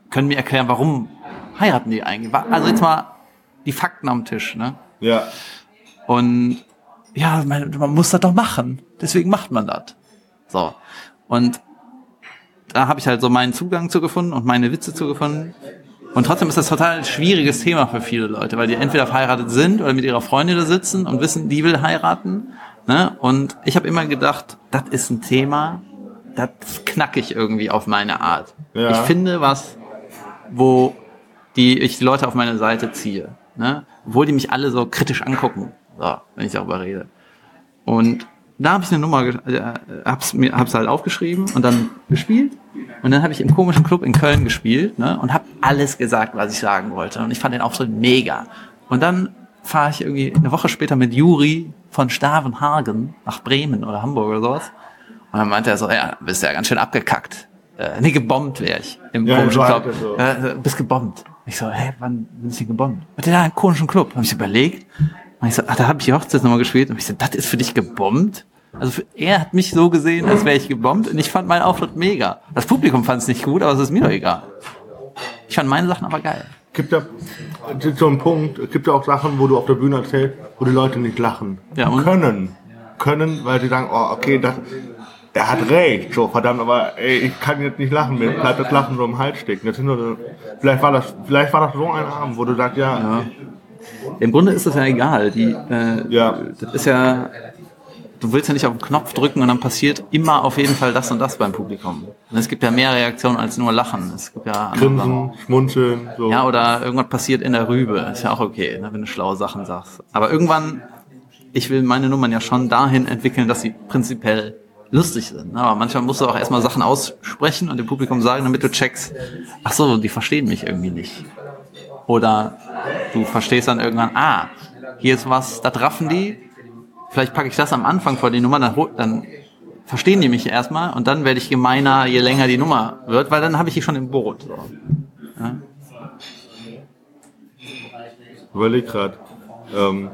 können mir erklären, warum heiraten die eigentlich. Also jetzt mal die Fakten am Tisch, ne? Ja. Und ja, man, man muss das doch machen. Deswegen macht man das. So. Und da habe ich halt so meinen Zugang zu gefunden und meine Witze zu gefunden. Und trotzdem ist das total schwieriges Thema für viele Leute, weil die entweder verheiratet sind oder mit ihrer Freundin da sitzen und wissen, die will heiraten. Ne? Und ich habe immer gedacht, das ist ein Thema, das knack ich irgendwie auf meine Art. Ja. Ich finde was, wo die ich die Leute auf meine Seite ziehe. Ne? Obwohl die mich alle so kritisch angucken, so, wenn ich darüber rede. Und da habe ich eine Nummer, äh, hab's mir, hab's halt aufgeschrieben und dann gespielt. Und dann habe ich im komischen Club in Köln gespielt ne, und habe alles gesagt, was ich sagen wollte. Und ich fand den Auftritt mega. Und dann fahre ich irgendwie eine Woche später mit Juri von Stavenhagen nach Bremen oder Hamburg oder sowas. Und dann meinte er so, ja, bist ja ganz schön abgekackt. Äh, nee, gebombt wäre ich im ja, komischen Club. So. Äh, bist gebombt. Ich so, hä, wann bin ich denn gebombt? Und der im komischen Club. Habe ich überlegt. Und ich so, ach, da habe ich die Hochzeitsnummer gespielt. Und ich so, das ist für dich gebombt? Also für, er hat mich so gesehen, als wäre ich gebombt und ich fand meinen Auftritt mega. Das Publikum fand es nicht gut, aber es ist mir doch egal. Ich fand meine Sachen aber geil. Gibt ja so ein Punkt, es gibt ja auch Sachen, wo du auf der Bühne erzählst, wo die Leute nicht lachen. Ja, und? Können. Können, weil sie sagen, oh, okay, das, er hat recht, so verdammt, aber ey, ich kann jetzt nicht lachen, mir bleibt das Lachen so im Hals stecken. Das sind nur vielleicht war das, vielleicht war das so ein Abend, wo du sagst, ja. ja. Im Grunde ist das ja egal. Die, äh, ja. Das ist ja, du willst ja nicht auf den Knopf drücken und dann passiert immer auf jeden Fall das und das beim Publikum. Und es gibt ja mehr Reaktionen als nur Lachen. Es gibt ja Grinsen, Schmunzeln. So. Ja, oder irgendwas passiert in der Rübe. Ist ja auch okay, ne, wenn du schlaue Sachen sagst. Aber irgendwann, ich will meine Nummern ja schon dahin entwickeln, dass sie prinzipiell lustig sind. Ne? Aber manchmal musst du auch erstmal Sachen aussprechen und dem Publikum sagen, damit du checkst, ach so, die verstehen mich irgendwie nicht. Oder du verstehst dann irgendwann, ah, hier ist was, da raffen die, vielleicht packe ich das am Anfang vor die Nummer, dann, dann verstehen die mich erstmal und dann werde ich gemeiner, je länger die Nummer wird, weil dann habe ich die schon im Boot. So. Ja? Überleg grad. Ähm,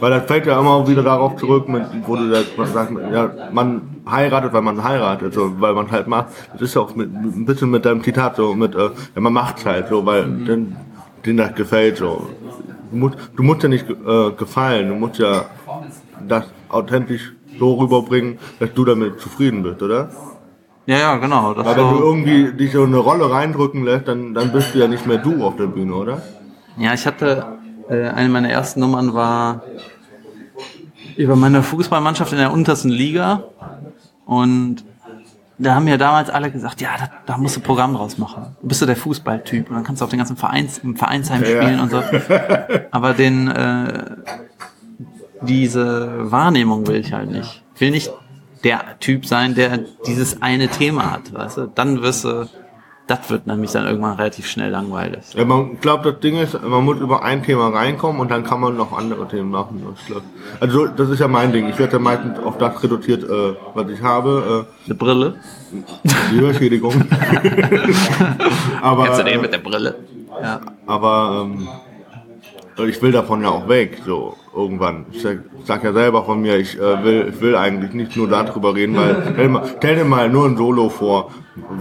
weil das fällt ja immer wieder darauf zurück, mit, wo du sagst, ja, man heiratet, weil man heiratet, so, weil man halt macht. Das ist ja auch mit, ein bisschen mit deinem Zitat so, mit, äh, ja, man macht's halt so, weil mhm. den, denen das gefällt so. Du musst, du musst ja nicht äh, gefallen, du musst ja das authentisch so rüberbringen, dass du damit zufrieden bist, oder? Ja, ja, genau. Das Weil wenn du irgendwie dich so eine Rolle reindrücken lässt, dann, dann bist du ja nicht mehr du auf der Bühne, oder? ja, ich hatte, äh, eine meiner ersten Nummern war über meine Fußballmannschaft in der untersten Liga. Und da haben mir damals alle gesagt, ja, da, da musst du Programm draus machen. Du bist du der Fußballtyp und dann kannst du auf den ganzen Vereins, im Vereinsheim Ja. spielen und so. Aber den, äh, diese Wahrnehmung will ich halt nicht. Ich will nicht der Typ sein, der dieses eine Thema hat, weißt du? Dann wirst du, das wird nämlich dann irgendwann relativ schnell langweilig. Ja, man glaubt, das Ding ist, man muss über ein Thema reinkommen und dann kann man noch andere Themen machen. Also das ist ja mein Ding. Ich werde ja meistens auf das reduziert, äh, was ich habe, Eine Brille? äh, die Hörschädigung. aber Kennst du den äh, mit der Brille? Ja. aber ähm, ich will davon ja auch weg, so irgendwann. Ich sag, sag ja selber von mir, ich äh, will, ich will eigentlich nicht nur darüber reden, weil stell dir, mal, stell dir mal nur ein Solo vor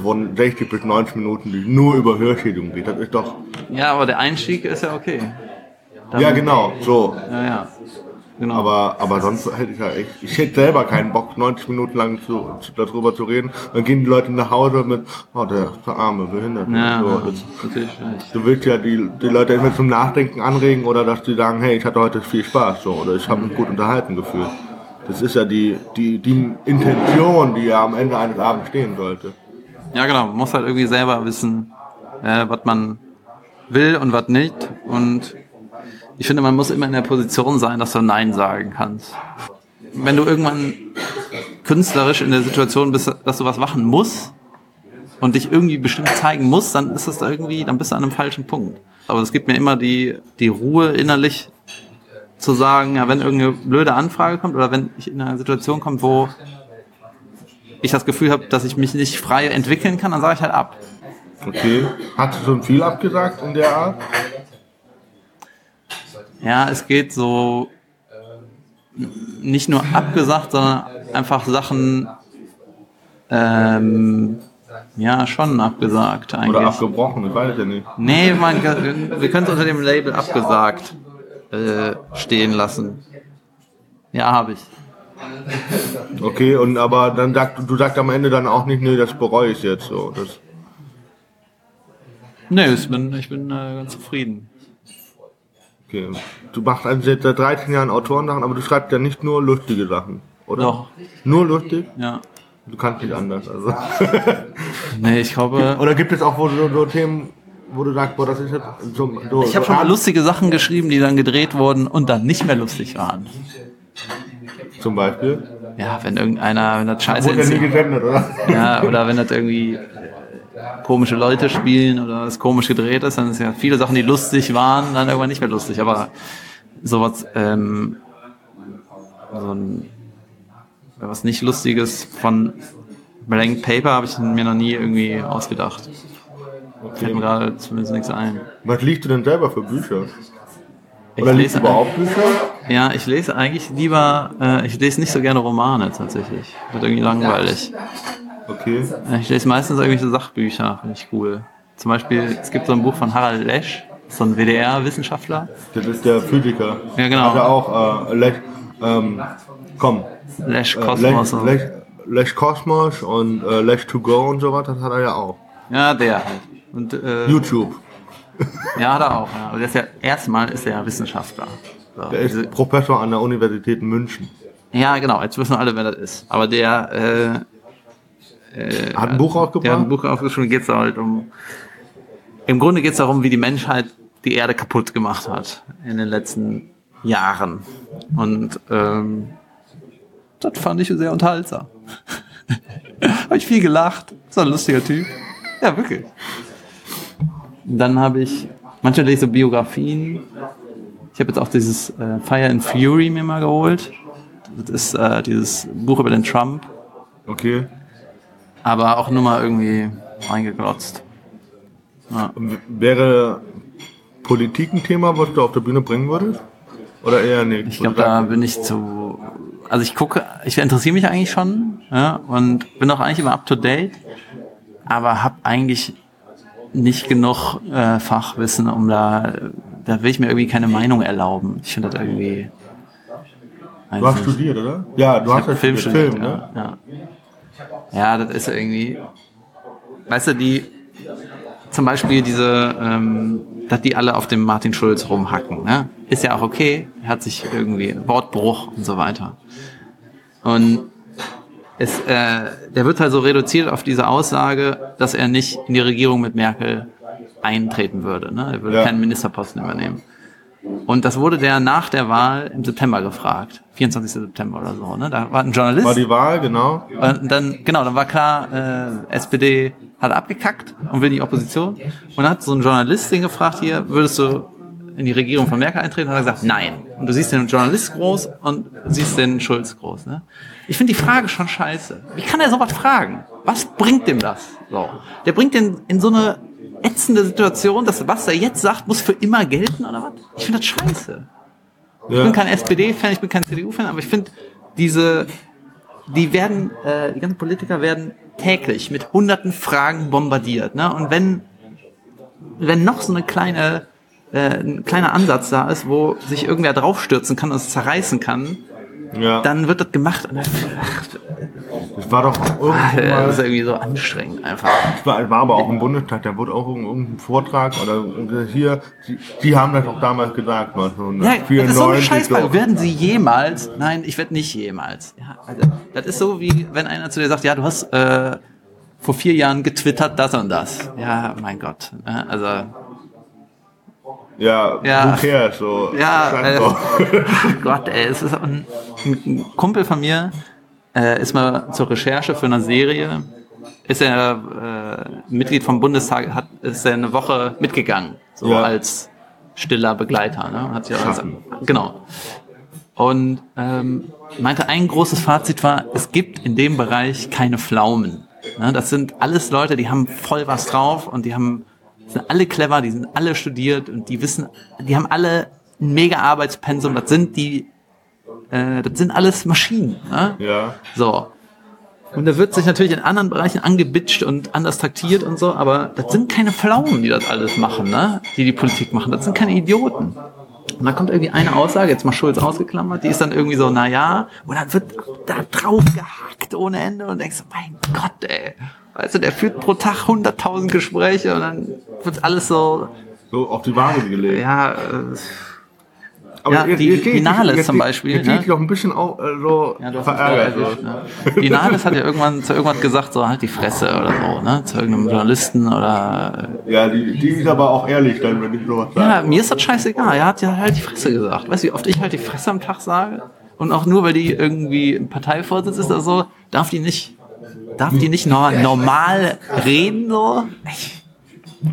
von 60 bis 90 Minuten, die nur über Hörschädigung geht. Das ist doch. Ja, aber der Einstieg ist ja okay. Ja, genau, so. Ja, ja. Genau. Aber, aber sonst hätte ich ja echt, ich hätte selber keinen Bock, 90 Minuten lang zu, zu, darüber zu reden. Dann gehen die Leute nach Hause mit, oh, der, der arme Behinderte. ja, so, ja, das, du willst ja die, die Leute entweder zum Nachdenken anregen oder dass die sagen, hey, ich hatte heute viel Spaß, so, oder ich habe mich gut unterhalten gefühlt. Das ist ja die, die, die Intention, die ja am Ende eines Abends stehen sollte. Ja, genau. Man muss halt irgendwie selber wissen, äh, was man will und was nicht. Und ich finde, man muss immer in der Position sein, dass du Nein sagen kannst. Wenn du irgendwann künstlerisch in der Situation bist, dass du was machen musst und dich irgendwie bestimmt zeigen musst, dann ist das da irgendwie, dann bist du an einem falschen Punkt. Aber es gibt mir immer die, die Ruhe innerlich zu sagen, ja, wenn irgendeine blöde Anfrage kommt oder wenn ich in eine Situation komme, wo ich das Gefühl habe, dass ich mich nicht frei entwickeln kann, dann sage ich halt ab. Okay. Hast du schon viel abgesagt in der Art? Ja, es geht so nicht nur abgesagt, sondern einfach Sachen, ähm, ja, schon abgesagt Oder eigentlich. abgebrochen? Ich weiß ja nicht. Nee, man, wir können es unter dem Label abgesagt äh, stehen lassen. Ja, habe ich. Okay, und aber dann sagt du sagst am Ende dann auch nicht, nee, das bereue ich jetzt so. Das, Nee, ich bin, ich bin äh, ganz zufrieden. Okay. Du machst also seit 13 Jahren Autorensachen, aber du schreibst ja nicht nur lustige Sachen, oder? Doch. Nur lustig? Ja. Du kannst nicht anders, also. Nee, ich glaube. oder gibt es auch wo so, so Themen, wo du sagst, boah, das ist jetzt so, so Ich habe schon mal lustige Sachen geschrieben, die dann gedreht wurden und dann nicht mehr lustig waren. Zum Beispiel. Ja, wenn irgendeiner, wenn das scheiße Wurde ja nie ist. gesendet, oder? Ja, oder wenn das irgendwie komische Leute spielen oder es komisch gedreht ist, dann ist ja viele Sachen, die lustig waren, dann irgendwann nicht mehr lustig. Aber sowas, ähm, so ein, was nicht Lustiges von Blank Paper habe ich mir noch nie irgendwie ausgedacht. Fällt mir gerade zumindest nichts ein. Was liest du denn selber für Bücher? Ich Oder liest du lese, überhaupt Bücher? ja, ich lese eigentlich lieber, äh, ich lese nicht so gerne Romane tatsächlich. Wird irgendwie langweilig. Okay. Ich lese meistens irgendwelche Sachbücher, finde ich cool. Zum Beispiel, es gibt so ein Buch von Harald Lesch, so ein WDR-Wissenschaftler. Das ist der Physiker. Ja, genau. Hat er auch, äh, Lech, ähm, komm. Lesch Äh, Kosmos. Lech, und- Lech, Lech Kosmos und äh, Lech to go und sowas, das hat er ja auch. Ja, der halt. Und, äh, YouTube. ja, hat er auch. Ja. Aber der ist ja, erstmal ist er ja Wissenschaftler. So, Der ist Professor an der Universität München. ja, genau, jetzt wissen alle, wer das ist. Aber der, äh, Hat ein Buch der hat ein rausgebracht? Buch aufgeschrieben, geht es halt um, im Grunde geht es darum, wie die Menschheit die Erde kaputt gemacht hat in den letzten Jahren. Und, ähm, das fand ich sehr unterhaltsam. habe ich viel gelacht. So ein lustiger Typ. Ja, wirklich. Dann habe ich, manchmal lese ich so Biografien. Ich habe jetzt auch dieses äh, Fire and Fury mir mal geholt. Das ist äh, dieses Buch über den Trump, Okay. Aber auch nur mal irgendwie reingeglotzt. Und wäre Politik ein Thema, was du auf der Bühne bringen würdest? Oder eher nicht? Ich glaube, da bin ich zu. Also ich gucke, ich interessiere mich eigentlich schon ja, und bin auch eigentlich immer up to date, aber habe eigentlich nicht genug äh, Fachwissen, um da, da will ich mir irgendwie keine Meinung erlauben. Ich finde das irgendwie. Du hast studiert, oder? Ja, du hast ja Film studiert, studiert, Film, ne? ja, ja. Ja, das ist irgendwie. Weißt du, die. Zum Beispiel diese, ähm, dass die alle auf dem Martin Schulz rumhacken, ne? Ist ja auch okay. Hat sich irgendwie Wortbruch und so weiter. Und es, äh, der wird halt so reduziert auf diese Aussage, dass er nicht in die Regierung mit Merkel eintreten würde. Ne? Er würde Ja. keinen Ministerposten übernehmen. Und das wurde der nach der Wahl im September gefragt. 24. September oder so. Ne? Da war ein Journalist. War die Wahl, genau. Und dann, genau, dann war klar, äh, SPD hat abgekackt und will in die Opposition. Und dann hat so ein Journalist den gefragt, hier, würdest du in die Regierung von Merkel eintreten? Und hat er gesagt, nein. Und du siehst den Journalist groß und siehst den Schulz groß. Ne? Ich finde die Frage schon scheiße. Wie kann er sowas fragen? Was bringt dem das? So. Der bringt den in so eine ätzende Situation, dass was er jetzt sagt, muss für immer gelten oder was? Ich finde das scheiße. Ich Ja. bin kein SPD-Fan, ich bin kein CDU-Fan, aber ich finde diese, die werden, äh, die ganzen Politiker werden täglich mit hunderten Fragen bombardiert. Ne? Und wenn, wenn noch so eine kleine, äh, ein kleiner Ansatz da ist, wo sich irgendwer draufstürzen kann und es zerreißen kann, Ja. dann wird das gemacht. Und das, Das war doch irgendwann das mal, ist irgendwie so anstrengend einfach. das war, war aber auch im Bundestag, da wurde auch irgendein Vortrag oder hier, die, die haben das auch damals gesagt, Ja, 1994. das ist so eine Scheißfrage. Werden Sie jemals? Nein, ich werde nicht jemals. Ja, also, das ist so wie wenn einer zu dir sagt, ja, du hast äh, vor vier Jahren getwittert das und das. Ja, mein Gott. Ja, Also Ja, Ja. who cares, so. Ja, äh. Gott, ey, es ist ein, ein Kumpel von mir äh, ist mal zur Recherche für eine Serie, ist er äh, Mitglied vom Bundestag, hat ist er eine Woche mitgegangen, so Ja. als stiller Begleiter, ne? Hat sich auch als, genau. Und ähm, meinte, ein großes Fazit war, es gibt in dem Bereich keine Pflaumen. Ne? Das sind alles Leute, die haben voll was drauf und die haben sind alle clever, die sind alle studiert und die wissen, die haben alle ein mega Arbeitspensum. Das sind die, äh, das sind alles Maschinen. Ne? Ja. So. Und da wird sich natürlich in anderen Bereichen angebitscht und anders taktiert und so, aber das sind keine Pflaumen, die das alles machen, ne? Die die Politik machen. Das sind keine Idioten. Und dann kommt irgendwie eine Aussage, jetzt mal Schulz ausgeklammert, die ist dann irgendwie so, na ja, und dann wird da drauf gehackt ohne Ende und denkst, mein Gott, ey. Weißt du, der führt pro Tag 100.000 Gespräche und dann wird alles so, So auf die Waage gelegt. ja, äh, Aber Ja, die- die Nahles zum Beispiel, Jetzt ne? ne? ich auch ein bisschen auch äh, so Ja, du hast verärgert. erwischt, ne? Die Nahles hat ja irgendwann zu irgendwas gesagt, so halt die Fresse oder so, ne? Zu irgendeinem Journalisten oder. Ja, die, die ist aber auch ehrlich dann, wenn ich sowas sage. Ja, mir ist das scheißegal. Er hat ja halt die Fresse gesagt. Weißt du, wie oft ich halt die Fresse am Tag sage? Und auch nur, weil die irgendwie ein Parteivorsitz ist oder so, darf die nicht, darf die nicht nor normal reden, so? Ich,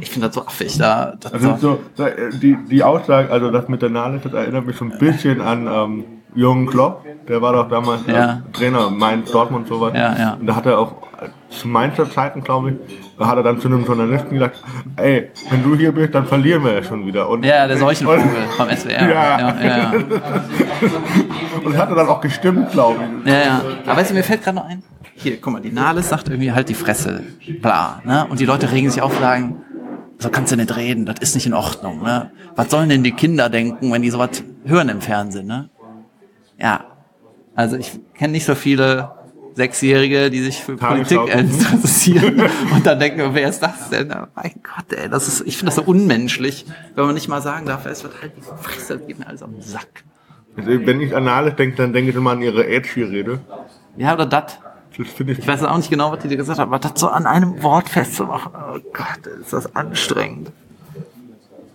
ich finde das so affig, da, das Also so. äh, die, die Aussage, also das mit der Nahles, das erinnert mich so ein bisschen an ähm, Jürgen Klopp. Der war doch damals äh, Ja. Trainer, Mainz, Dortmund und sowas. Ja, ja. Und da hat er auch äh, zu Mainzer Zeiten, glaube ich, da hat er dann zu einem Journalisten gesagt, ey, wenn du hier bist, dann verlieren wir ja schon wieder. Und, Ja, der Seuchenvogel und, vom SWR. Ja. ja, ja. und hat er dann auch gestimmt, glaube ich. Ja, ja. Aber weißt du, mir fällt gerade noch ein. Hier, guck mal, die Nahles sagt irgendwie halt die Fresse. Bla, ne? Und die Leute regen sich auf und sagen, so kannst du nicht reden, das ist nicht in Ordnung, ne? Was sollen denn die Kinder denken, wenn die sowas hören im Fernsehen, ne? Ja. Also ich kenne nicht so viele Sechsjährige, die sich für Politik interessieren und dann denken, wer ist das denn? Mein Gott, ey, das ist, ich finde das so unmenschlich, wenn man nicht mal sagen darf, es wird halt die Fresse, geht mir alles den Sack. Wenn ich an Nahles denke, dann denke ich immer an ihre Edgy-Rede. Ja, oder das. Finde ich Ich weiß auch nicht genau, was die dir gesagt hat, aber das so an einem Wort festzumachen, oh Gott, ist das anstrengend.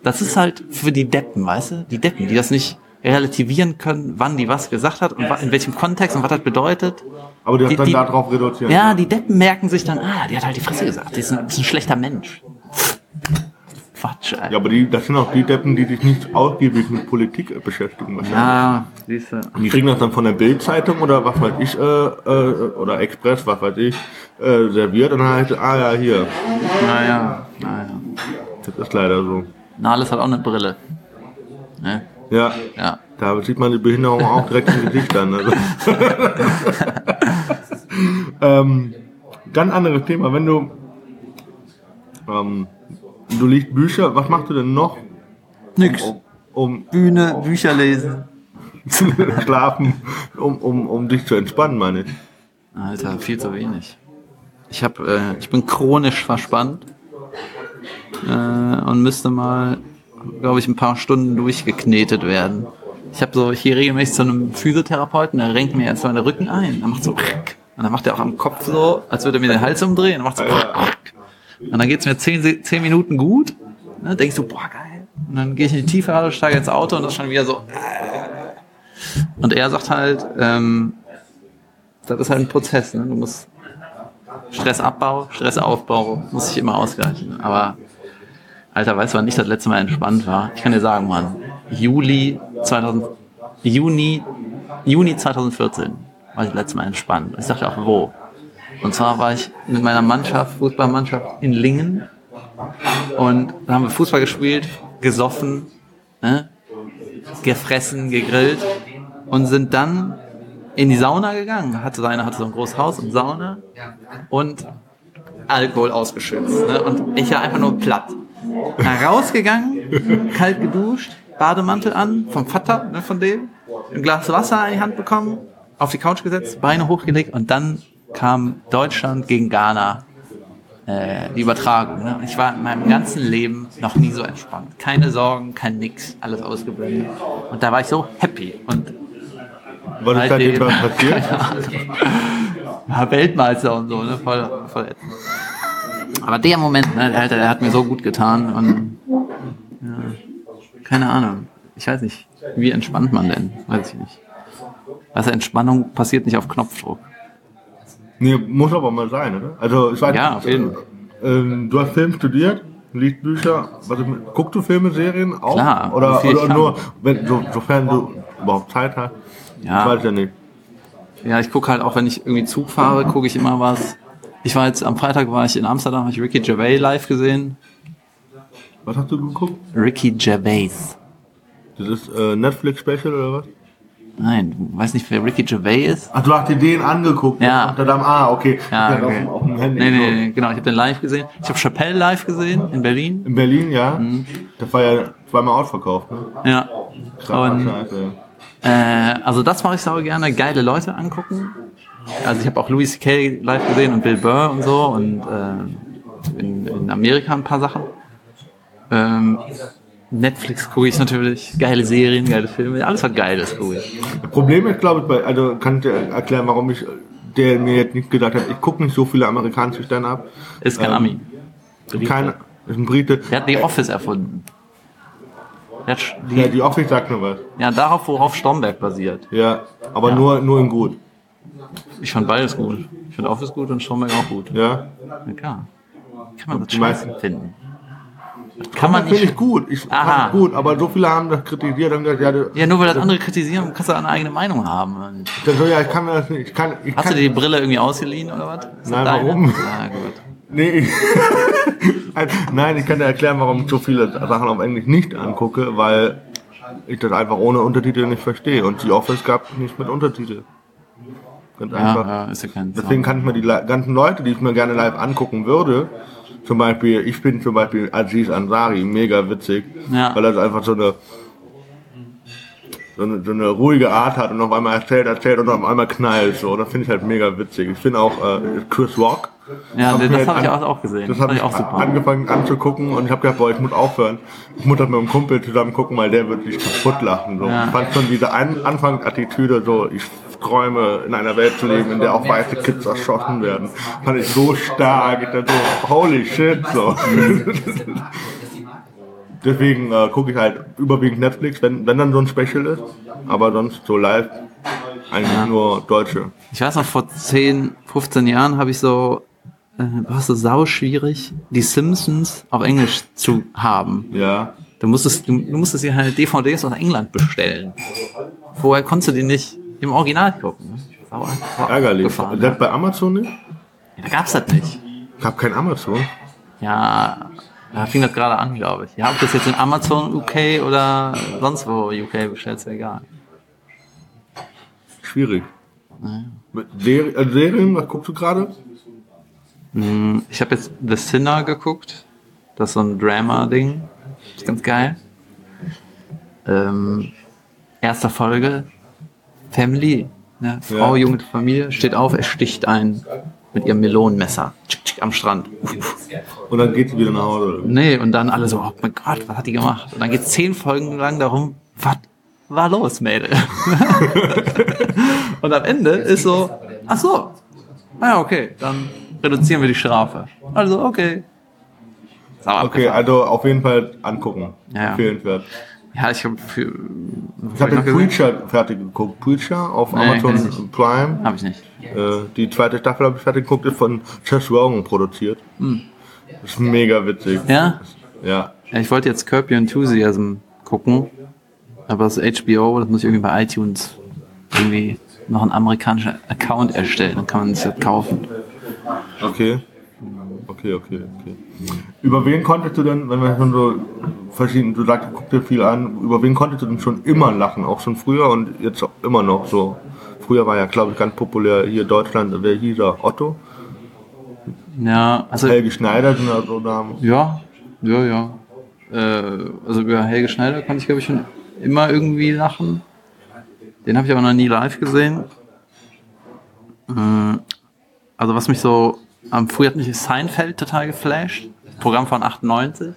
Das ist halt für die Deppen, weißt du? Die Deppen, die das nicht relativieren können, wann die was gesagt hat und in welchem Kontext und was das bedeutet. Aber die hat Die- dann die- darauf reduziert. Ja, die Deppen merken sich dann, ah, die hat halt die Fresse gesagt, die ist ein, ist ein schlechter Mensch. Quatsch, Ja, Alter. aber die, das sind auch die Deppen, die sich nicht ausgiebig mit Politik beschäftigen. wahrscheinlich. Ja, siehst du. Die kriegen das dann von der Bild-Zeitung oder was weiß ich, äh, äh, oder Express, was weiß ich, äh, serviert und dann heißt es, ah ja, hier. Naja, naja. Das ist leider so. Nahles hat auch eine Brille. Ne? Ja, Ja. da sieht man die Behinderung auch direkt im Gesicht dann. Also. ähm, ganz anderes Thema. Wenn du, ähm, du liest Bücher, was machst du denn noch, Nix. um, um Bühne, Bücher lesen. zu schlafen, um, um, um dich zu entspannen, meine ich? Alter, viel zu wenig. Ich hab, äh, ich bin chronisch verspannt äh, und müsste mal, glaube ich, ein paar Stunden durchgeknetet werden. Ich habe so, ich gehe regelmäßig zu einem Physiotherapeuten, der renkt mir jetzt so den Rücken ein, dann macht so und dann macht er auch am Kopf so, als würde er mir den Hals umdrehen, und macht so und dann geht's mir zehn, zehn Minuten gut, ne, denkst du, boah geil, und dann gehe ich in die Tiefe, steige ins Auto und das ist schon wieder so. Und er sagt halt, ähm, das ist halt ein Prozess, ne? Du musst Stressabbau, Stressaufbau muss ich immer ausgleichen. Aber Alter, weißt du, wann ich das letzte Mal entspannt war? Ich kann dir sagen, Mann, Juli 2000, Juni, Juni 2014 war ich das letzte Mal entspannt. Ich sagte auch, wo? Und zwar war ich mit meiner Mannschaft, Fußballmannschaft in Lingen und da haben wir Fußball gespielt, gesoffen, ne? gefressen, gegrillt und sind dann in die Sauna gegangen. Hatte seine hatte so ein großes Haus und Sauna und Alkohol ausgeschützt. Ne? Und ich war einfach nur platt. Da rausgegangen, kalt geduscht, Bademantel an, vom Vater, ne, von dem, ein Glas Wasser in die Hand bekommen, auf die Couch gesetzt, Beine hochgelegt und dann kam Deutschland gegen Ghana äh, die Übertragung. Ne? Ich war in meinem ganzen Leben noch nie so entspannt. Keine Sorgen, kein Nix, alles ausgeblendet. Und da war ich so happy. Und was ist seitdem was passiert? Ja, Weltmeister und so, ne? Voll, voll. Aber der Moment, ne, der, der hat mir so gut getan und ja, keine Ahnung. Ich weiß nicht, wie entspannt man denn? Weiß ich nicht. Also Entspannung passiert nicht auf Knopfdruck. Nee, muss aber mal sein, oder? Also ich weiß Ja, auf jeden Fall. Ähm, du hast Film studiert, liest Bücher. Was, guckst du Filme, Serien auch? Klar, Oder, wie viel ich oder kann. nur, wenn, so, sofern du überhaupt Zeit hast? Ja. Ich weiß ja nicht. Ja, ich gucke halt auch, wenn ich irgendwie Zug fahre, gucke ich immer was. Ich war jetzt am Freitag war ich in Amsterdam, habe ich Ricky Gervais live gesehen. Was hast du geguckt? Ricky Gervais. Das ist äh, Netflix-Special oder was? Nein, du weißt nicht, wer Ricky Gervais ist? Ach, du hast dir den angeguckt? Ja. Und dann, ah, okay. Ja, Auf okay. dem- Auf, dem Handy. Nee, nee, nee, genau, ich habe den live gesehen. Ich habe Chappelle live gesehen in Berlin. In Berlin, ja. Mhm. Das war ja zweimal ausverkauft. Ne? Ja. Krass, Und scheiße. Äh, also das mache ich sau gerne, geile Leute angucken. Also ich habe auch Louis C.K. live gesehen und Bill Burr und so und äh, in, in Amerika ein paar Sachen. Ähm, Netflix gucke ich natürlich, geile Serien, geile Filme, alles was geil ist, gucke ich. Das Problem ist, glaube ich, bei, also kann ich dir erklären, warum ich, der mir jetzt nicht gesagt hat, ich gucke nicht so viele amerikanische Stand-up. Ist kein Ähm, Ami. Kein, ist ein Brite. Der hat The Office erfunden. Der hat die, Ja, die Office sagt mir was. ja, darauf, worauf Stromberg basiert. Ja, aber Ja. nur, nur in gut. Ich fand beides gut. Ich fand Office gut und Stromberg auch gut. Ja. Ja, klar. Kann man das Die meisten- scheiße finden. Kann man Das finde nicht. ich gut. Ich Aha. gut, aber so viele haben das kritisiert und gesagt, ja, das, Ja, nur weil das andere kritisieren, kannst du eine eigene Meinung haben. Das ja, ich kann mir das nicht. Ich kann, ich Hast kann, du dir die Brille irgendwie ausgeliehen oder was? Ist Nein, warum? Ja, gut. Nee, ich, nein, ich kann dir erklären, warum ich so viele Sachen auf Englisch nicht angucke, weil ich das einfach ohne Untertitel nicht verstehe. Und die Office gab nicht mit Untertitel. Ganz Ja, einfach. ja, ist ja kein Deswegen kann ich mir die ganzen Leute, die ich mir gerne live angucken würde, zum Beispiel, ich bin zum Beispiel Aziz Ansari, mega witzig, Ja. weil er einfach so eine, so eine, so eine ruhige Art hat und auf einmal erzählt, erzählt und auf einmal knallt, so, das finde ich halt mega witzig. Ich finde auch äh, Chris Rock. Ja, Hab das habe ich auch, auch gesehen. Das habe Fand ich auch super. angefangen anzugucken und ich habe gedacht, boah, ich muss aufhören. Ich muss das mit einem Kumpel zusammen gucken, weil der wird sich kaputt lachen. So. Ja. Ich fand schon diese An Anfangsattitüde so, ich träume in einer Welt zu leben, in der auch weiße Kids erschossen werden. Fand ich so stark. Ich dachte so, holy shit, so. Deswegen äh, gucke ich halt überwiegend Netflix, wenn, wenn dann so ein Special ist. Aber sonst so live eigentlich nur Deutsche. Ich weiß noch, vor 10, 15 Jahren habe ich so, äh, war es so sau schwierig, die Simpsons auf Englisch zu haben. Ja. Du musstest, du, du musstest dir halt DVDs aus England bestellen. Vorher konntest du die nicht im Original gucken. ne? Sau, sau Ärgerlich. abgefahren, Das bei Amazon nicht? Ja, da gab's das nicht. Ich habe kein Amazon. Ja, da fing das gerade an, glaube ich. Ja, ob das jetzt in Amazon UK oder sonst wo UK bestellt, ist ja egal. Schwierig. Seri äh, Serien, was guckst du gerade? Hm, Ich habe jetzt The Sinner geguckt. Das ist so ein Drama-Ding. Ist ganz geil. Ähm, erster Folge. Family. Ne? Frau, Ja. junge Familie, steht auf, er sticht einen. mit ihrem Melonenmesser tschick, tschick, am Strand. Und dann geht sie wieder nach Hause. Nee, und dann alle so, oh mein Gott, was hat die gemacht? Und dann geht zehn Folgen lang darum, was war los, Mädel? und am Ende ist so, ach so, ah ja, okay, dann reduzieren wir die Strafe. Also, okay. Okay, also auf jeden Fall angucken. Ja. Empfehlenswert. Ja, ich habe für. Ich habe den Preacher fertig geguckt. Preacher auf Nee, Amazon. Prime. Habe ich nicht. Äh, die zweite Staffel habe ich fertig geguckt, ist von Josh Rogan produziert. Ist mega witzig. Hm. Ja? Ja. ja? Ich wollte jetzt Curb Your Enthusiasm gucken, aber das HBO, das muss ich irgendwie bei iTunes irgendwie noch einen amerikanischen Account erstellen, dann kann man es ja kaufen. Okay. Okay, okay, okay. Über wen konntest du denn, wenn wir schon so verschieden, du sagst, guck dir viel an, über wen konntest du denn schon immer lachen? Auch schon früher und jetzt auch immer noch so. Früher war ja, glaube ich, ganz populär hier in Deutschland, wer hieß er? Otto? Ja, also Helge Schneider sind da so Namen. ja, ja, ja. Äh, also über Helge Schneider konnte ich glaube ich schon immer irgendwie lachen. Den habe ich aber noch nie live gesehen. Mm, Also was mich so, am früher hat mich Seinfeld total geflasht. Programm von 98.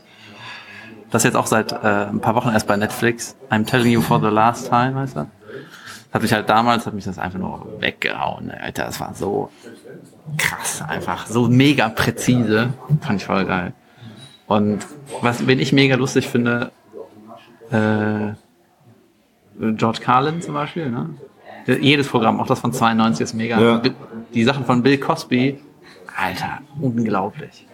Das jetzt auch seit äh, ein paar Wochen erst bei Netflix. I'm telling you for the last time, heißt das. Hat mich halt damals, hat mich das einfach nur weggehauen. Alter, das war so krass einfach. So mega präzise. Fand ich voll geil. Und was, wen ich mega lustig finde, äh, George Carlin zum Beispiel, ne? Jedes Programm, auch das von 92 ist mega. Ja. Die Sachen von Bill Cosby, Alter, unglaublich.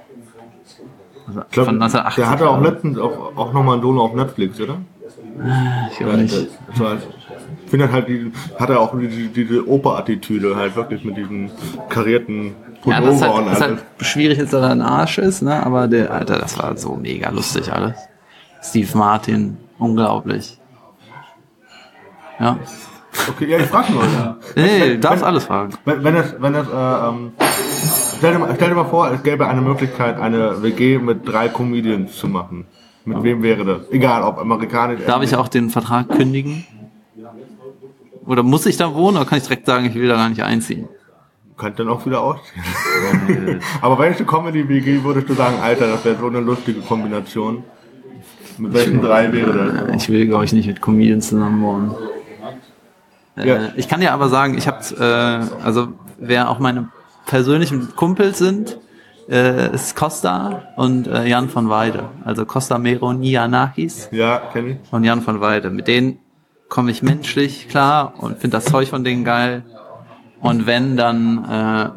Also glaub, von 1980. der hatte auch letztens auch, auch nochmal ein Dono auf Netflix, oder? ich glaube nicht. Das war, ich finde halt, die, hat er auch diese, diese Oper-Attitüde, halt wirklich mit diesen karierten Ja, das ist Pullover und halt, ist alles. halt schwierig, dass er ein Arsch ist, ne? Aber der, Alter, das war so mega lustig alles. Steve Martin, unglaublich. Ja. Okay, ja, ich frage nur. Ja. Nee, du darfst alles fragen. Wenn, wenn es, wenn es, äh, ähm, stell, dir mal, stell dir mal vor, es gäbe eine Möglichkeit, eine WG mit drei Comedians zu machen. Mit wem wäre das? Egal, ob amerikanisch. Darf ich auch den Vertrag kündigen? Oder muss ich da wohnen oder kann ich direkt sagen, ich will da gar nicht einziehen? Könnt dann auch wieder ausziehen. Aber welche Comedy-WG würdest du sagen, Alter, das wäre so eine lustige Kombination? Mit welchen drei wäre das? Ich will, glaube ich, nicht mit Comedians zusammen wohnen. Äh, Ja. Ich kann dir aber sagen, ich habe, äh, also wer auch meine persönlichen Kumpels sind, äh, ist Costa und äh, Jan von Weide. Also Costa Meronianakis Ja, kenn ich. und Jan von Weide. Mit denen komme ich menschlich klar und finde das Zeug von denen geil. Und wenn, dann, äh,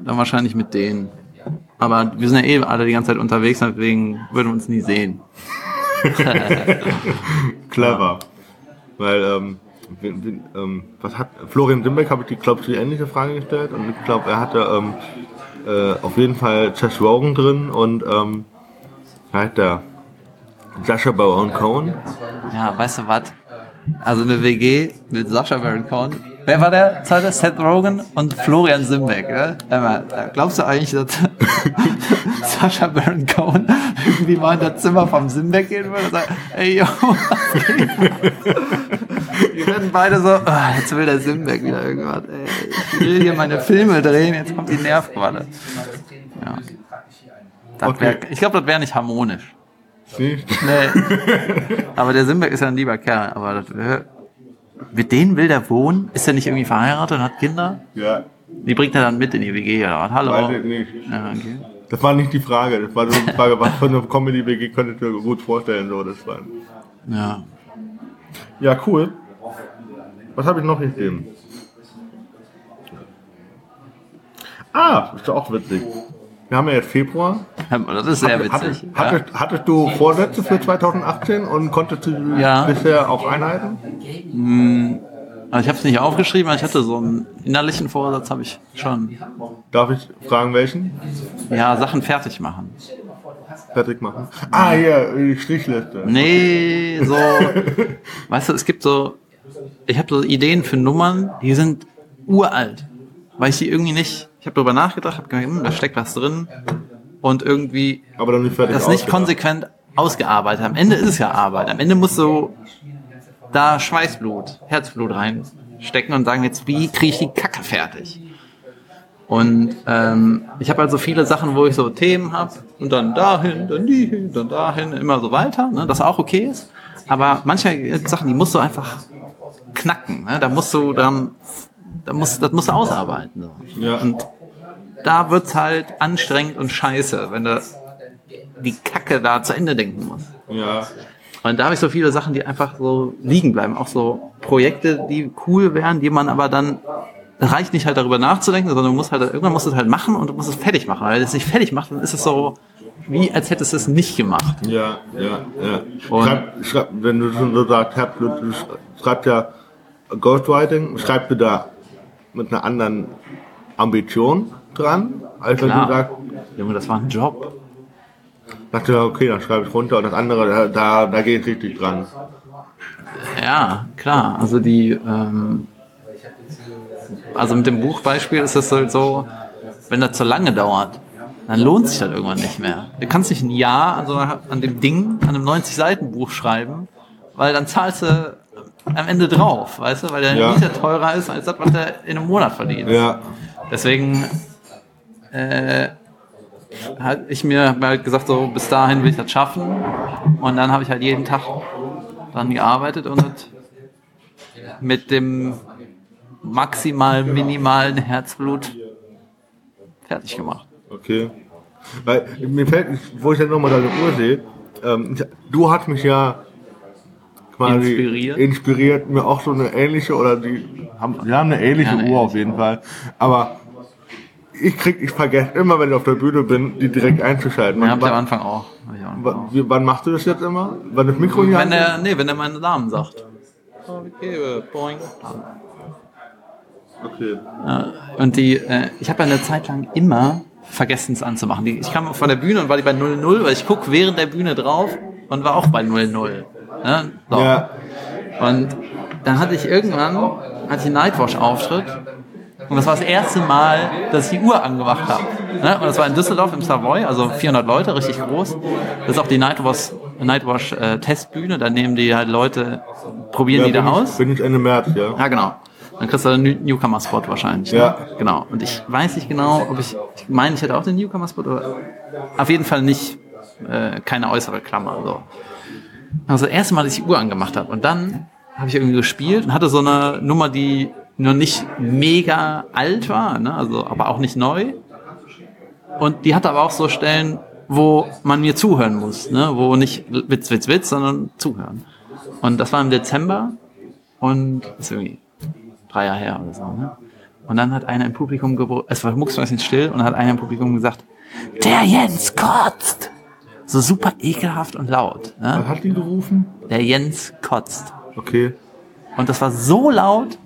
dann wahrscheinlich mit denen. Aber wir sind ja eh alle die ganze Zeit unterwegs, deswegen würden wir uns nie sehen. Clever. Weil, ähm, ähm, was hat, Florian Dimbeck habe ich die, glaube ich, die ähnliche Frage gestellt und ich glaube, er hatte ähm, äh, auf jeden Fall Josh Rogan drin und ähm, heißt der Sasha Baron Cohen. Ja, weißt du was? Also eine WG mit Sascha Baron Cohen. Wer war der zweite? Seth Rogen und Florian Simbeck. Äh, Glaubst du eigentlich, dass Sascha Baron Cohen irgendwie mal in das Zimmer vom Simbeck gehen würde und sagen, ey yo, was geht? Wir werden beide so, ah, jetzt will der Simbeck wieder irgendwas. Ey, ich will hier meine Filme drehen, jetzt kommt die Nervqualle. Ja. Okay. ich glaube, das wäre nicht harmonisch. Nee. aber der Simbeck ist ja ein lieber Kerl. Aber das wär, mit denen will der wohnen? Ist er nicht irgendwie verheiratet und hat Kinder? Ja, Die bringt er dann mit in die WG oder was? Hallo? weiß ich nicht. Ja, okay. Das war nicht die Frage. Das war nur die Frage, was für eine Comedy-WG könntest du dir gut vorstellen. So, das war. Ja. Ja, cool. Was habe ich noch gegeben? Ah, ist doch auch witzig. Wir haben ja jetzt Februar. Das ist sehr witzig. Hattest, hattest, hattest du Vorsätze für 2018 und konntest du Ja. bisher auch einhalten? Also ich habe es nicht aufgeschrieben, aber ich hatte so einen innerlichen Vorsatz, habe ich schon. Darf ich fragen, welchen? Ja, Sachen fertig machen. Fertig machen. Ah, hier, die Strichliste. Nee, so. weißt du, es gibt so. Ich habe so Ideen für Nummern, die sind uralt. Weil ich die irgendwie nicht. Ich habe darüber nachgedacht, habe gedacht, hm, da steckt was drin. Und irgendwie Aber dann nicht das nicht konsequent ausgearbeitet. Am Ende ist es ja Arbeit. Am Ende musst du da Schweißblut, Herzblut reinstecken und sagen, jetzt wie kriege ich die Kacke fertig? Und ähm, ich habe also viele Sachen, wo ich so Themen habe und dann dahin, dann die hin, dann dahin, immer so weiter, ne, das auch okay ist. Aber manche Sachen, die musst du einfach knacken. Ne? Da musst du dann, da musst, das musst du ausarbeiten. So. Ja. Und da wird's halt anstrengend und scheiße, wenn du die Kacke da zu Ende denken musst. Ja. Und da habe ich so viele Sachen, die einfach so liegen bleiben. Auch so Projekte, die cool wären, die man aber dann da reicht nicht halt darüber nachzudenken, sondern du musst halt irgendwann musst du es halt machen und du musst es fertig machen. Weil wenn es nicht fertig machst, dann ist es so wie als hättest du es nicht gemacht. Ja, ja, ja. Und- Schreib, schreib, wenn du schon so sagst, du schreibst ja Ghostwriting, schreibst du da mit einer anderen Ambition dran, als wenn du sagst, Junge, das war ein Job. dachte ja, okay, dann schreibe ich runter und das andere, da, da, da gehe ich richtig dran. Ja, klar. Also die, ähm, also mit dem Buchbeispiel ist es halt so, wenn das zu lange dauert, dann lohnt sich das irgendwann nicht mehr. Du kannst nicht ein Jahr an, so einer, an dem Ding, an einem 90-Seiten-Buch schreiben, weil dann zahlst du am Ende drauf, weißt du, weil der Ja. Miete teurer ist als das, was du in einem Monat verdienst. Ja, Deswegen äh, hat ich mir halt gesagt, so bis dahin will ich das schaffen. Und dann habe ich halt jeden Tag dran gearbeitet und mit dem maximal minimalen Herzblut fertig gemacht. okay. Weil mir fällt, wo ich dann nochmal deine Uhr sehe, ähm, du hast mich ja quasi Inspiriert. inspiriert, mir auch so eine ähnliche oder die haben, die haben eine ähnliche Ja, eine Uhr auf jeden Fall. Aber ich krieg, ich vergesse immer, wenn ich auf der Bühne bin, die direkt einzuschalten. Ja, hab ich am Anfang auch. Auch. wie- wann machst du das jetzt immer? Wann das Mikro hier Wenn der, nee, wenn er meinen Namen sagt. Ich gebe, boing. Okay. Und die, äh, ich habe ja eine Zeit lang immer vergessen es anzumachen. Ich kam von der Bühne und war die bei 0-0, weil ich guck während der Bühne drauf und war auch bei 0-0. Ne? So. Ja, Und dann hatte ich irgendwann, hatte ich einen Nightwash-Auftritt und das war das erste Mal, dass ich die Uhr angemacht habe. Ne? Und das war in Düsseldorf im Savoy, also 400 Leute, richtig groß. Das ist auch die Nightwash, Nightwash äh, Testbühne, da nehmen die halt Leute, probieren ja die da bin, aus. ich, bin ich Ende März, ja. Ja, genau. Dann kriegst du einen New- Newcomer-Spot wahrscheinlich. Ne? Ja. Genau. Und ich weiß nicht genau, ob ich, ich meine, ich hätte auch den Newcomer-Spot, aber auf jeden Fall nicht, äh, keine äußere Klammer. So. Also das erste Mal, dass ich die Uhr angemacht habe. Und dann habe ich irgendwie gespielt und hatte so eine Nummer, die nur nicht mega alt war, ne? also aber auch nicht neu. Und die hatte aber auch so Stellen, wo man mir zuhören muss, ne? wo nicht Witz, Witz, Witz, sondern zuhören. Und das war im Dezember und ist irgendwie drei Jahre her oder so. Ne? Und dann hat einer im Publikum, es war mucksmäuschen still und hat einer im Publikum gesagt, der Jens kotzt. So super ekelhaft und laut. Ne? Was hat die gerufen? Der Jens kotzt. Okay. Und das war so laut,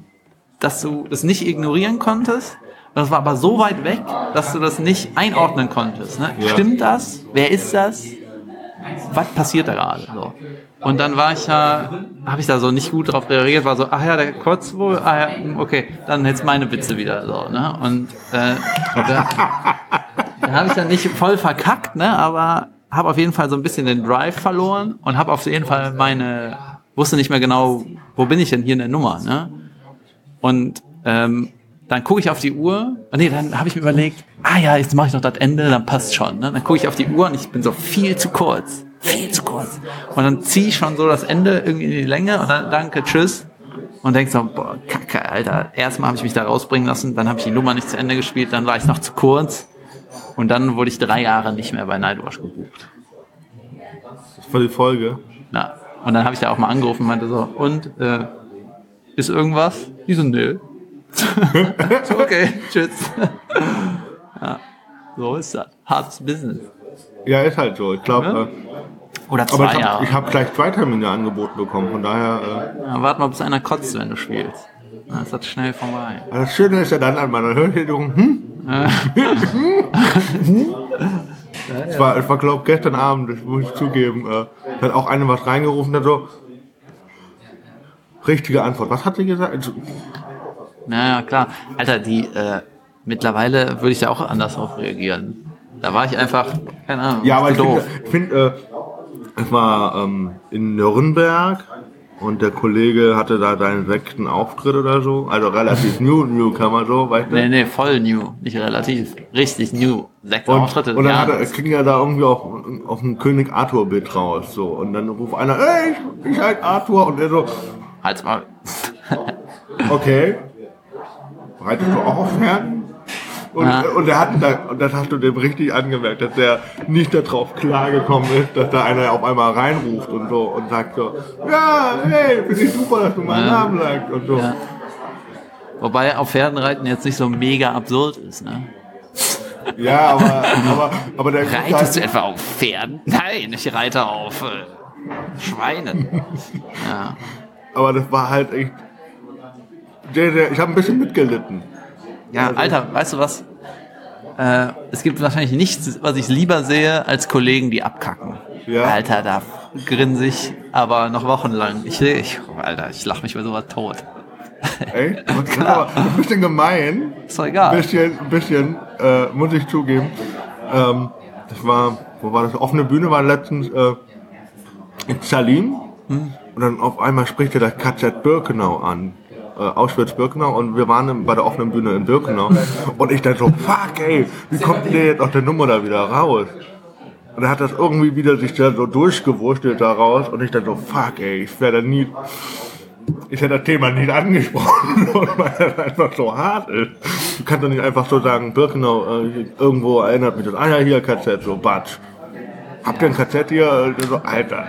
dass du das nicht ignorieren konntest. Das war aber so weit weg, dass du das nicht einordnen konntest. Ne? Ja. Stimmt das? Wer ist das? Was passiert da gerade? So. Und dann war ich ja, habe ich da so nicht gut drauf reagiert, war so, ach ja, der kotzt wohl, ah ja, okay, dann jetzt meine Witze wieder so, ne? Und äh, da, da habe ich dann nicht voll verkackt, ne? Aber habe auf jeden Fall so ein bisschen den Drive verloren und habe auf jeden Fall meine, wusste nicht mehr genau, wo bin ich denn hier in der Nummer, ne? Und ähm, dann gucke ich auf die Uhr. Und nee, dann habe ich mir überlegt, ah ja, jetzt mache ich noch das Ende, dann passt schon. Ne? Dann gucke ich auf die Uhr und ich bin so viel zu kurz. Viel zu kurz. Und dann ziehe ich schon so das Ende irgendwie in die Länge und dann danke, tschüss. Und denk so, boah, kacke, Alter. Erstmal habe ich mich da rausbringen lassen, dann habe ich die Nummer nicht zu Ende gespielt, dann war ich noch zu kurz. Und dann wurde ich drei Jahre nicht mehr bei Nightwash gebucht. Das war die Folge. Na, und dann habe ich da auch mal angerufen und meinte so, und, äh, ist irgendwas? Die so, nö. so, okay, tschüss. ja, so ist das. Hartes Business. Ja, ist halt so. Ich glaube, Ja. äh, Oder aber zwei Jahre. habe ich hab gleich zwei Termine angeboten bekommen. Von daher, Ja, warte mal, bis einer kotzt, wenn du spielst. Dann ist das schnell vorbei. äh, das Schöne ist ja dann an meiner Hörschädigung, hm? Es war, es war glaube gestern Abend, das muss ich zugeben, äh, da hat auch einer was reingerufen, der so, richtige Antwort. Was hat sie gesagt? Also, Naja, klar. Alter, die, äh, mittlerweile würde ich da auch anders drauf reagieren. Da war ich einfach, keine Ahnung, Ja, aber ich finde, ich find, äh, es war ähm, in Nürnberg und der Kollege hatte da seinen sechsten Auftritt oder so. Also relativ new, Newcomer so, weißt du? Nee, nee, voll new. Nicht relativ. Richtig new. Sechs Und, Auftritte. und dann ja. hat er, ging er da irgendwie auf, auf ein König Arthur Bild raus, so. Und dann ruft einer, ey, ich, ich halt Arthur. Und er so, Halt's mal. okay. Reitest du auch auf Pferden? Und, Ja. und er hat da, und das hast du dem richtig angemerkt, dass der nicht darauf klargekommen ist, dass da einer auf einmal reinruft und so und sagt so, ja, hey, finde ich super, dass du meinen Ja. Namen sagst und so. Ja. Wobei auf Pferden reiten jetzt nicht so mega absurd ist, ne? Ja, aber, aber, aber der Reitest du etwa auf Pferden? Nein, ich reite auf äh, Schweinen. Ja. aber das war halt echt, der, der, ich habe ein bisschen mitgelitten. Ja, Alter, weißt du was? Äh, es gibt wahrscheinlich nichts, was ich lieber sehe, als Kollegen, die abkacken. Ja. Alter, da grinse ich aber noch wochenlang. Ich, ich Alter, ich lache mich bei sowas tot. Ey, aber ein bisschen gemein. Ist doch egal. Ein bisschen, ein bisschen, äh, muss ich zugeben. Ähm, das war, wo war das? Offene Bühne war letztens äh, in Salim. Hm. Und dann auf einmal spricht er das KZ Birkenau an. Äh, Auschwitz-Birkenau und wir waren bei der offenen Bühne in Birkenau und ich dann so, fuck ey, wie kommt denn der jetzt aus der Nummer da wieder raus? Und er hat das irgendwie wieder sich da so durchgewurstelt da raus und ich dann so, fuck ey, ich werde nie, ich hätte das Thema nicht angesprochen, weil das einfach so hart ist. Du kannst doch nicht einfach so sagen, Birkenau, äh, irgendwo erinnert mich das, ah ja, hier KZ, so, Batsch. Habt ihr ein KZ hier? So, Alter,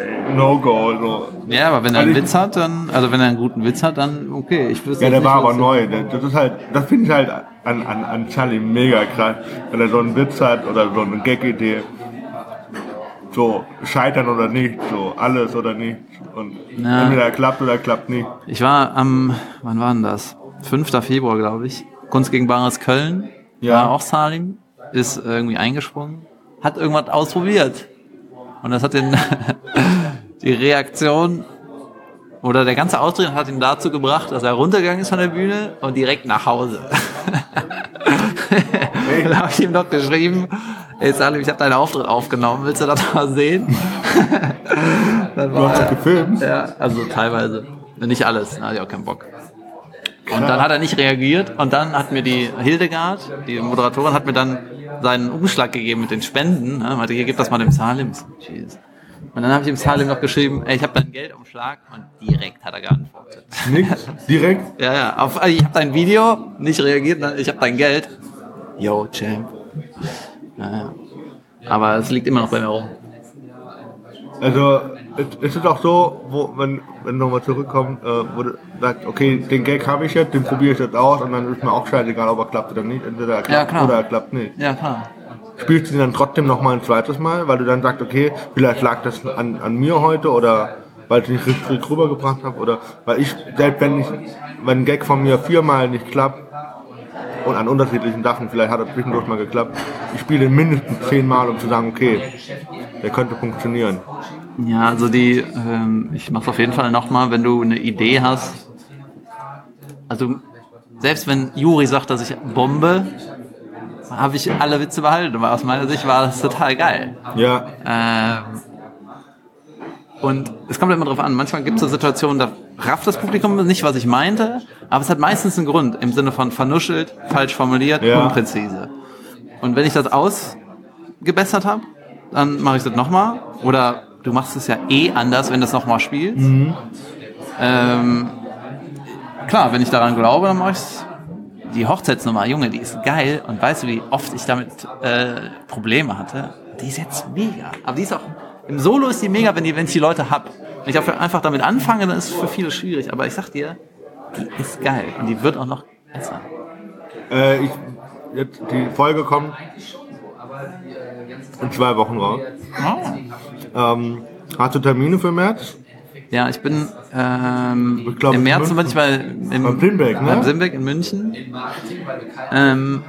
ey, no go, so. Ja, aber wenn er Also einen ich- Witz hat, dann, also wenn er einen guten Witz hat, dann okay. Ich wüsste Ja, der war nicht, aber was- neu. Das ist halt, das finde ich halt an, an, an Charlie mega krass. Wenn er so einen Witz hat oder so eine Gag-Idee. So, scheitern oder nicht, so, alles oder nicht. Und Ja. entweder klappt oder klappt nicht. Ich war am, wann war denn das? 5. Februar, glaube ich. Kunst gegen Bares Köln. Ja. War auch Salim. Ist irgendwie eingesprungen. Hat irgendwas ausprobiert. Und das hat den, die Reaktion oder der ganze Auftritt hat ihn dazu gebracht, dass er runtergegangen ist von der Bühne und direkt nach Hause. da habe ich ihm noch geschrieben, ey Salim, ich habe deinen Auftritt aufgenommen, willst du das mal sehen? Dann Du hast das gefilmt. ja, also teilweise. Nicht alles, da hatte ich auch keinen Bock. Und dann hat er nicht reagiert und dann hat mir die Hildegard, die Moderatorin, hat mir dann seinen Umschlag gegeben mit den Spenden. Ne? Meinte, hier, gib das mal dem Salim. Jeez. Und dann habe ich dem Salim noch geschrieben, ey, ich habe deinen Geldumschlag und direkt hat er geantwortet. Nix, direkt. Ja, ja, auf, ich habe dein Video, nicht reagiert, ich habe dein Geld. Yo, Champ. Ja, ja. Aber es liegt immer noch bei mir rum. Also, es, es ist auch so, wo, wenn, wenn nochmal zurückkommt, äh, wo du sagst, okay, den Gag habe ich jetzt, den probiere ich jetzt aus und dann ist mir auch scheißegal, ob er klappt oder nicht. Entweder er klappt klar. oder er klappt nicht. Ja, klar. Spielst du ihn dann trotzdem noch mal ein zweites Mal, weil du dann sagst, okay, vielleicht lag das an, an mir heute oder weil ich nicht richtig rübergebracht habe oder weil ich, selbst wenn ich, wenn ein Gag von mir viermal nicht klappt und an unterschiedlichen Sachen, vielleicht hat er zwischendurch mal geklappt, ich spiele mindestens zehnmal, um zu sagen, okay, der könnte funktionieren. Ja, also die, ähm, ich mach's auf jeden Fall nochmal, wenn du eine Idee hast. Also selbst wenn Juri sagt, dass ich bombe, habe ich alle Witze behalten, aber aus meiner Sicht war das total geil. Ja, Ähm, und es kommt immer drauf an. Manchmal gibt es so Situationen, da rafft das Publikum nicht, was ich meinte, aber es hat meistens einen Grund im Sinne von vernuschelt, falsch formuliert, Ja. unpräzise. Und wenn ich das ausgebessert habe, dann mache ich das nochmal. Oder du machst es ja eh anders, wenn du es nochmal spielst. Ähm, klar, wenn ich daran glaube, dann mache ich es. Die Hochzeitsnummer, Junge, die ist geil. Und weißt du, wie oft ich damit äh, Probleme hatte? Die ist jetzt mega. Aber die ist auch, im Solo ist die mega, wenn, die, wenn ich die Leute hab. Wenn ich einfach damit anfange, dann ist es für viele schwierig. Aber ich sag dir, die ist geil. Und die wird auch noch besser. äh, ich, jetzt, die Folge kommt in zwei Wochen raus. Ähm, hast du Termine für März? Ja, ich bin ähm, Ich glaub, im März München. Beispiel bei, im, Beim Simbeck, ne? in München. Ähm,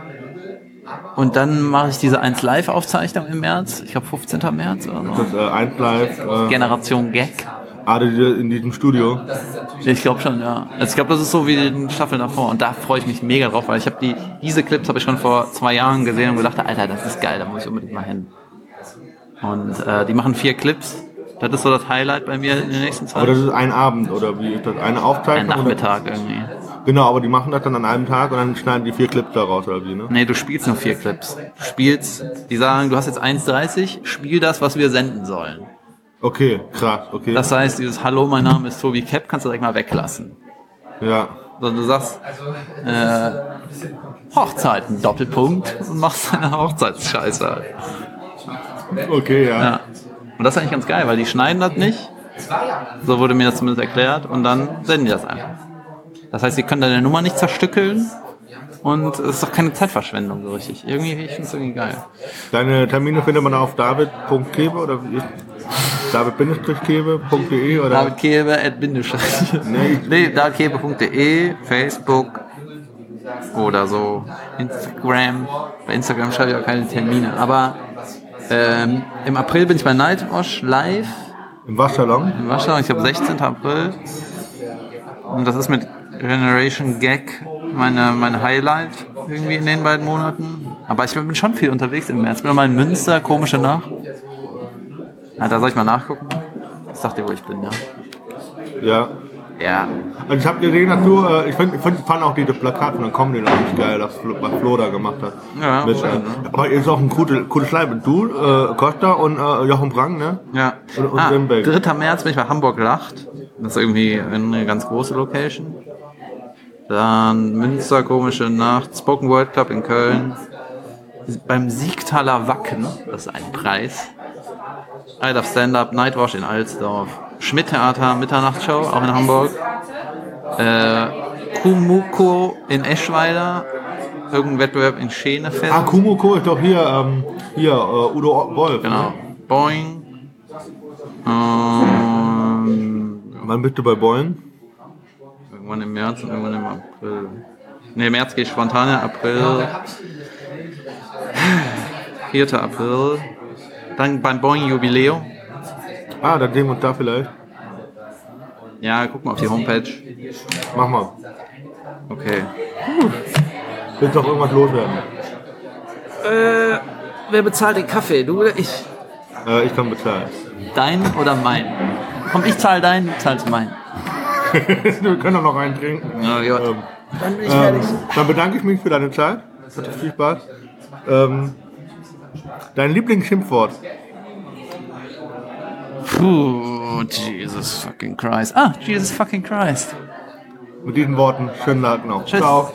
und dann mache ich diese 1 Live-Aufzeichnung im März. Ich glaube 15. März oder so. Das äh, eins live, äh, Generation Gag. Gerade in diesem Studio. Ich glaube schon, ja. Also ich glaube, das ist so wie die Staffel davor. Und da freue ich mich mega drauf, weil ich habe die, diese Clips habe ich schon vor zwei Jahren gesehen und gedacht, Alter, das ist geil, da muss ich unbedingt mal hin. Und äh, die machen vier Clips Das ist so das Highlight bei mir in der nächsten Zeit. Aber das ist ein Abend oder wie ist das? Eine Ein Aufzeichnung? Nachmittag irgendwie. Oder? Genau, aber die machen das dann an einem Tag und dann schneiden die vier Clips daraus oder wie, ne? Nee, du spielst nur vier Clips. Du spielst, die sagen, du hast jetzt 1,30, spiel das, was wir senden sollen. Okay, krass, okay. Das heißt, dieses Hallo, mein Name ist Tobi Kepp, kannst du direkt mal weglassen. ja. Sondern du sagst, äh, Hochzeiten, Doppelpunkt, und machst deine Hochzeitsscheiße halt. Okay, ja. Ja. Und das ist eigentlich ganz geil, weil die schneiden das nicht. So wurde mir das zumindest erklärt. Und dann senden die das einfach. Das heißt, sie können deine Nummer nicht zerstückeln. Und es ist doch keine Zeitverschwendung so richtig. Irgendwie, ich finde es irgendwie geil. Deine Termine findet man auf david.kebe oder wie david-kebe.de oder? Davidkebe at. Nee. Nee, davidkebe.de, Facebook oder so. Instagram. Bei Instagram schreibe ich auch keine Termine. Aber ähm, im April bin ich bei Nightwash live. Im Waschsalon? in Warschau, ich glaube 16. April. Und das ist mit Generation Gag meine, mein Highlight irgendwie in den beiden Monaten. Aber ich bin schon viel unterwegs im März. Ich bin mal in Münster, komische Nacht. Ja, da soll ich mal nachgucken. Ich sag dir, wo ich bin, ja. Ja. Ja. Also ich habe gesehen, dass du, äh, ich find, ich find, fand auch diese Plakate von der Comedy noch nicht geil, das Flo- was Flo da gemacht hat. Ja, Mit, äh, ne? aber ist auch ein cooles, cooles Live. Du, äh, Costa und äh, Jochen Brang, ne? Ja. Und- und ah, Limbeck. 3. März bin ich bei Hamburg Lacht. Das ist irgendwie eine ganz große Location. Dann Münster, komische Nacht. Spoken Word Club in Köln. Beim Siegtaler Wacken, das ist ein Preis. I Love Stand-Up, Nightwash in Alsdorf. Schmidt Theater, Mitternachtsshow, auch in Hamburg. Äh, Kumuko in Eschweiler. Irgendein Wettbewerb in Schenefeld. Ah, Kumoko ist doch hier, ähm, hier, äh, Udo Wolf. Genau. Ne? Boing. Ähm, Wann bist du bei Boyen? Irgendwann im März und irgendwann im April. Ne, im März gehe ich spontan, in April. 4. April. Dann beim Boeing Jubiläum. Ah, dann sehen wir uns da vielleicht. Ja, guck mal auf die Homepage. Mach mal. Okay. Willst doch irgendwas loswerden? Äh, wer bezahlt den Kaffee? Du oder ich? Äh, ich kann bezahlen. Dein oder mein? Komm, ich zahle deinen, du zahlst meinen. wir können doch noch einen trinken. Ja, gut. Ähm, Dann bin ich ähm, dann bedanke ich mich für deine Zeit. Es hat viel Spaß. Ähm, dein Lieblingsschimpfwort? Puh, Jesus fucking Christ. Ah, Jesus fucking Christ. Mit diesen Worten, schönen Tag noch. Tschüss. Ciao.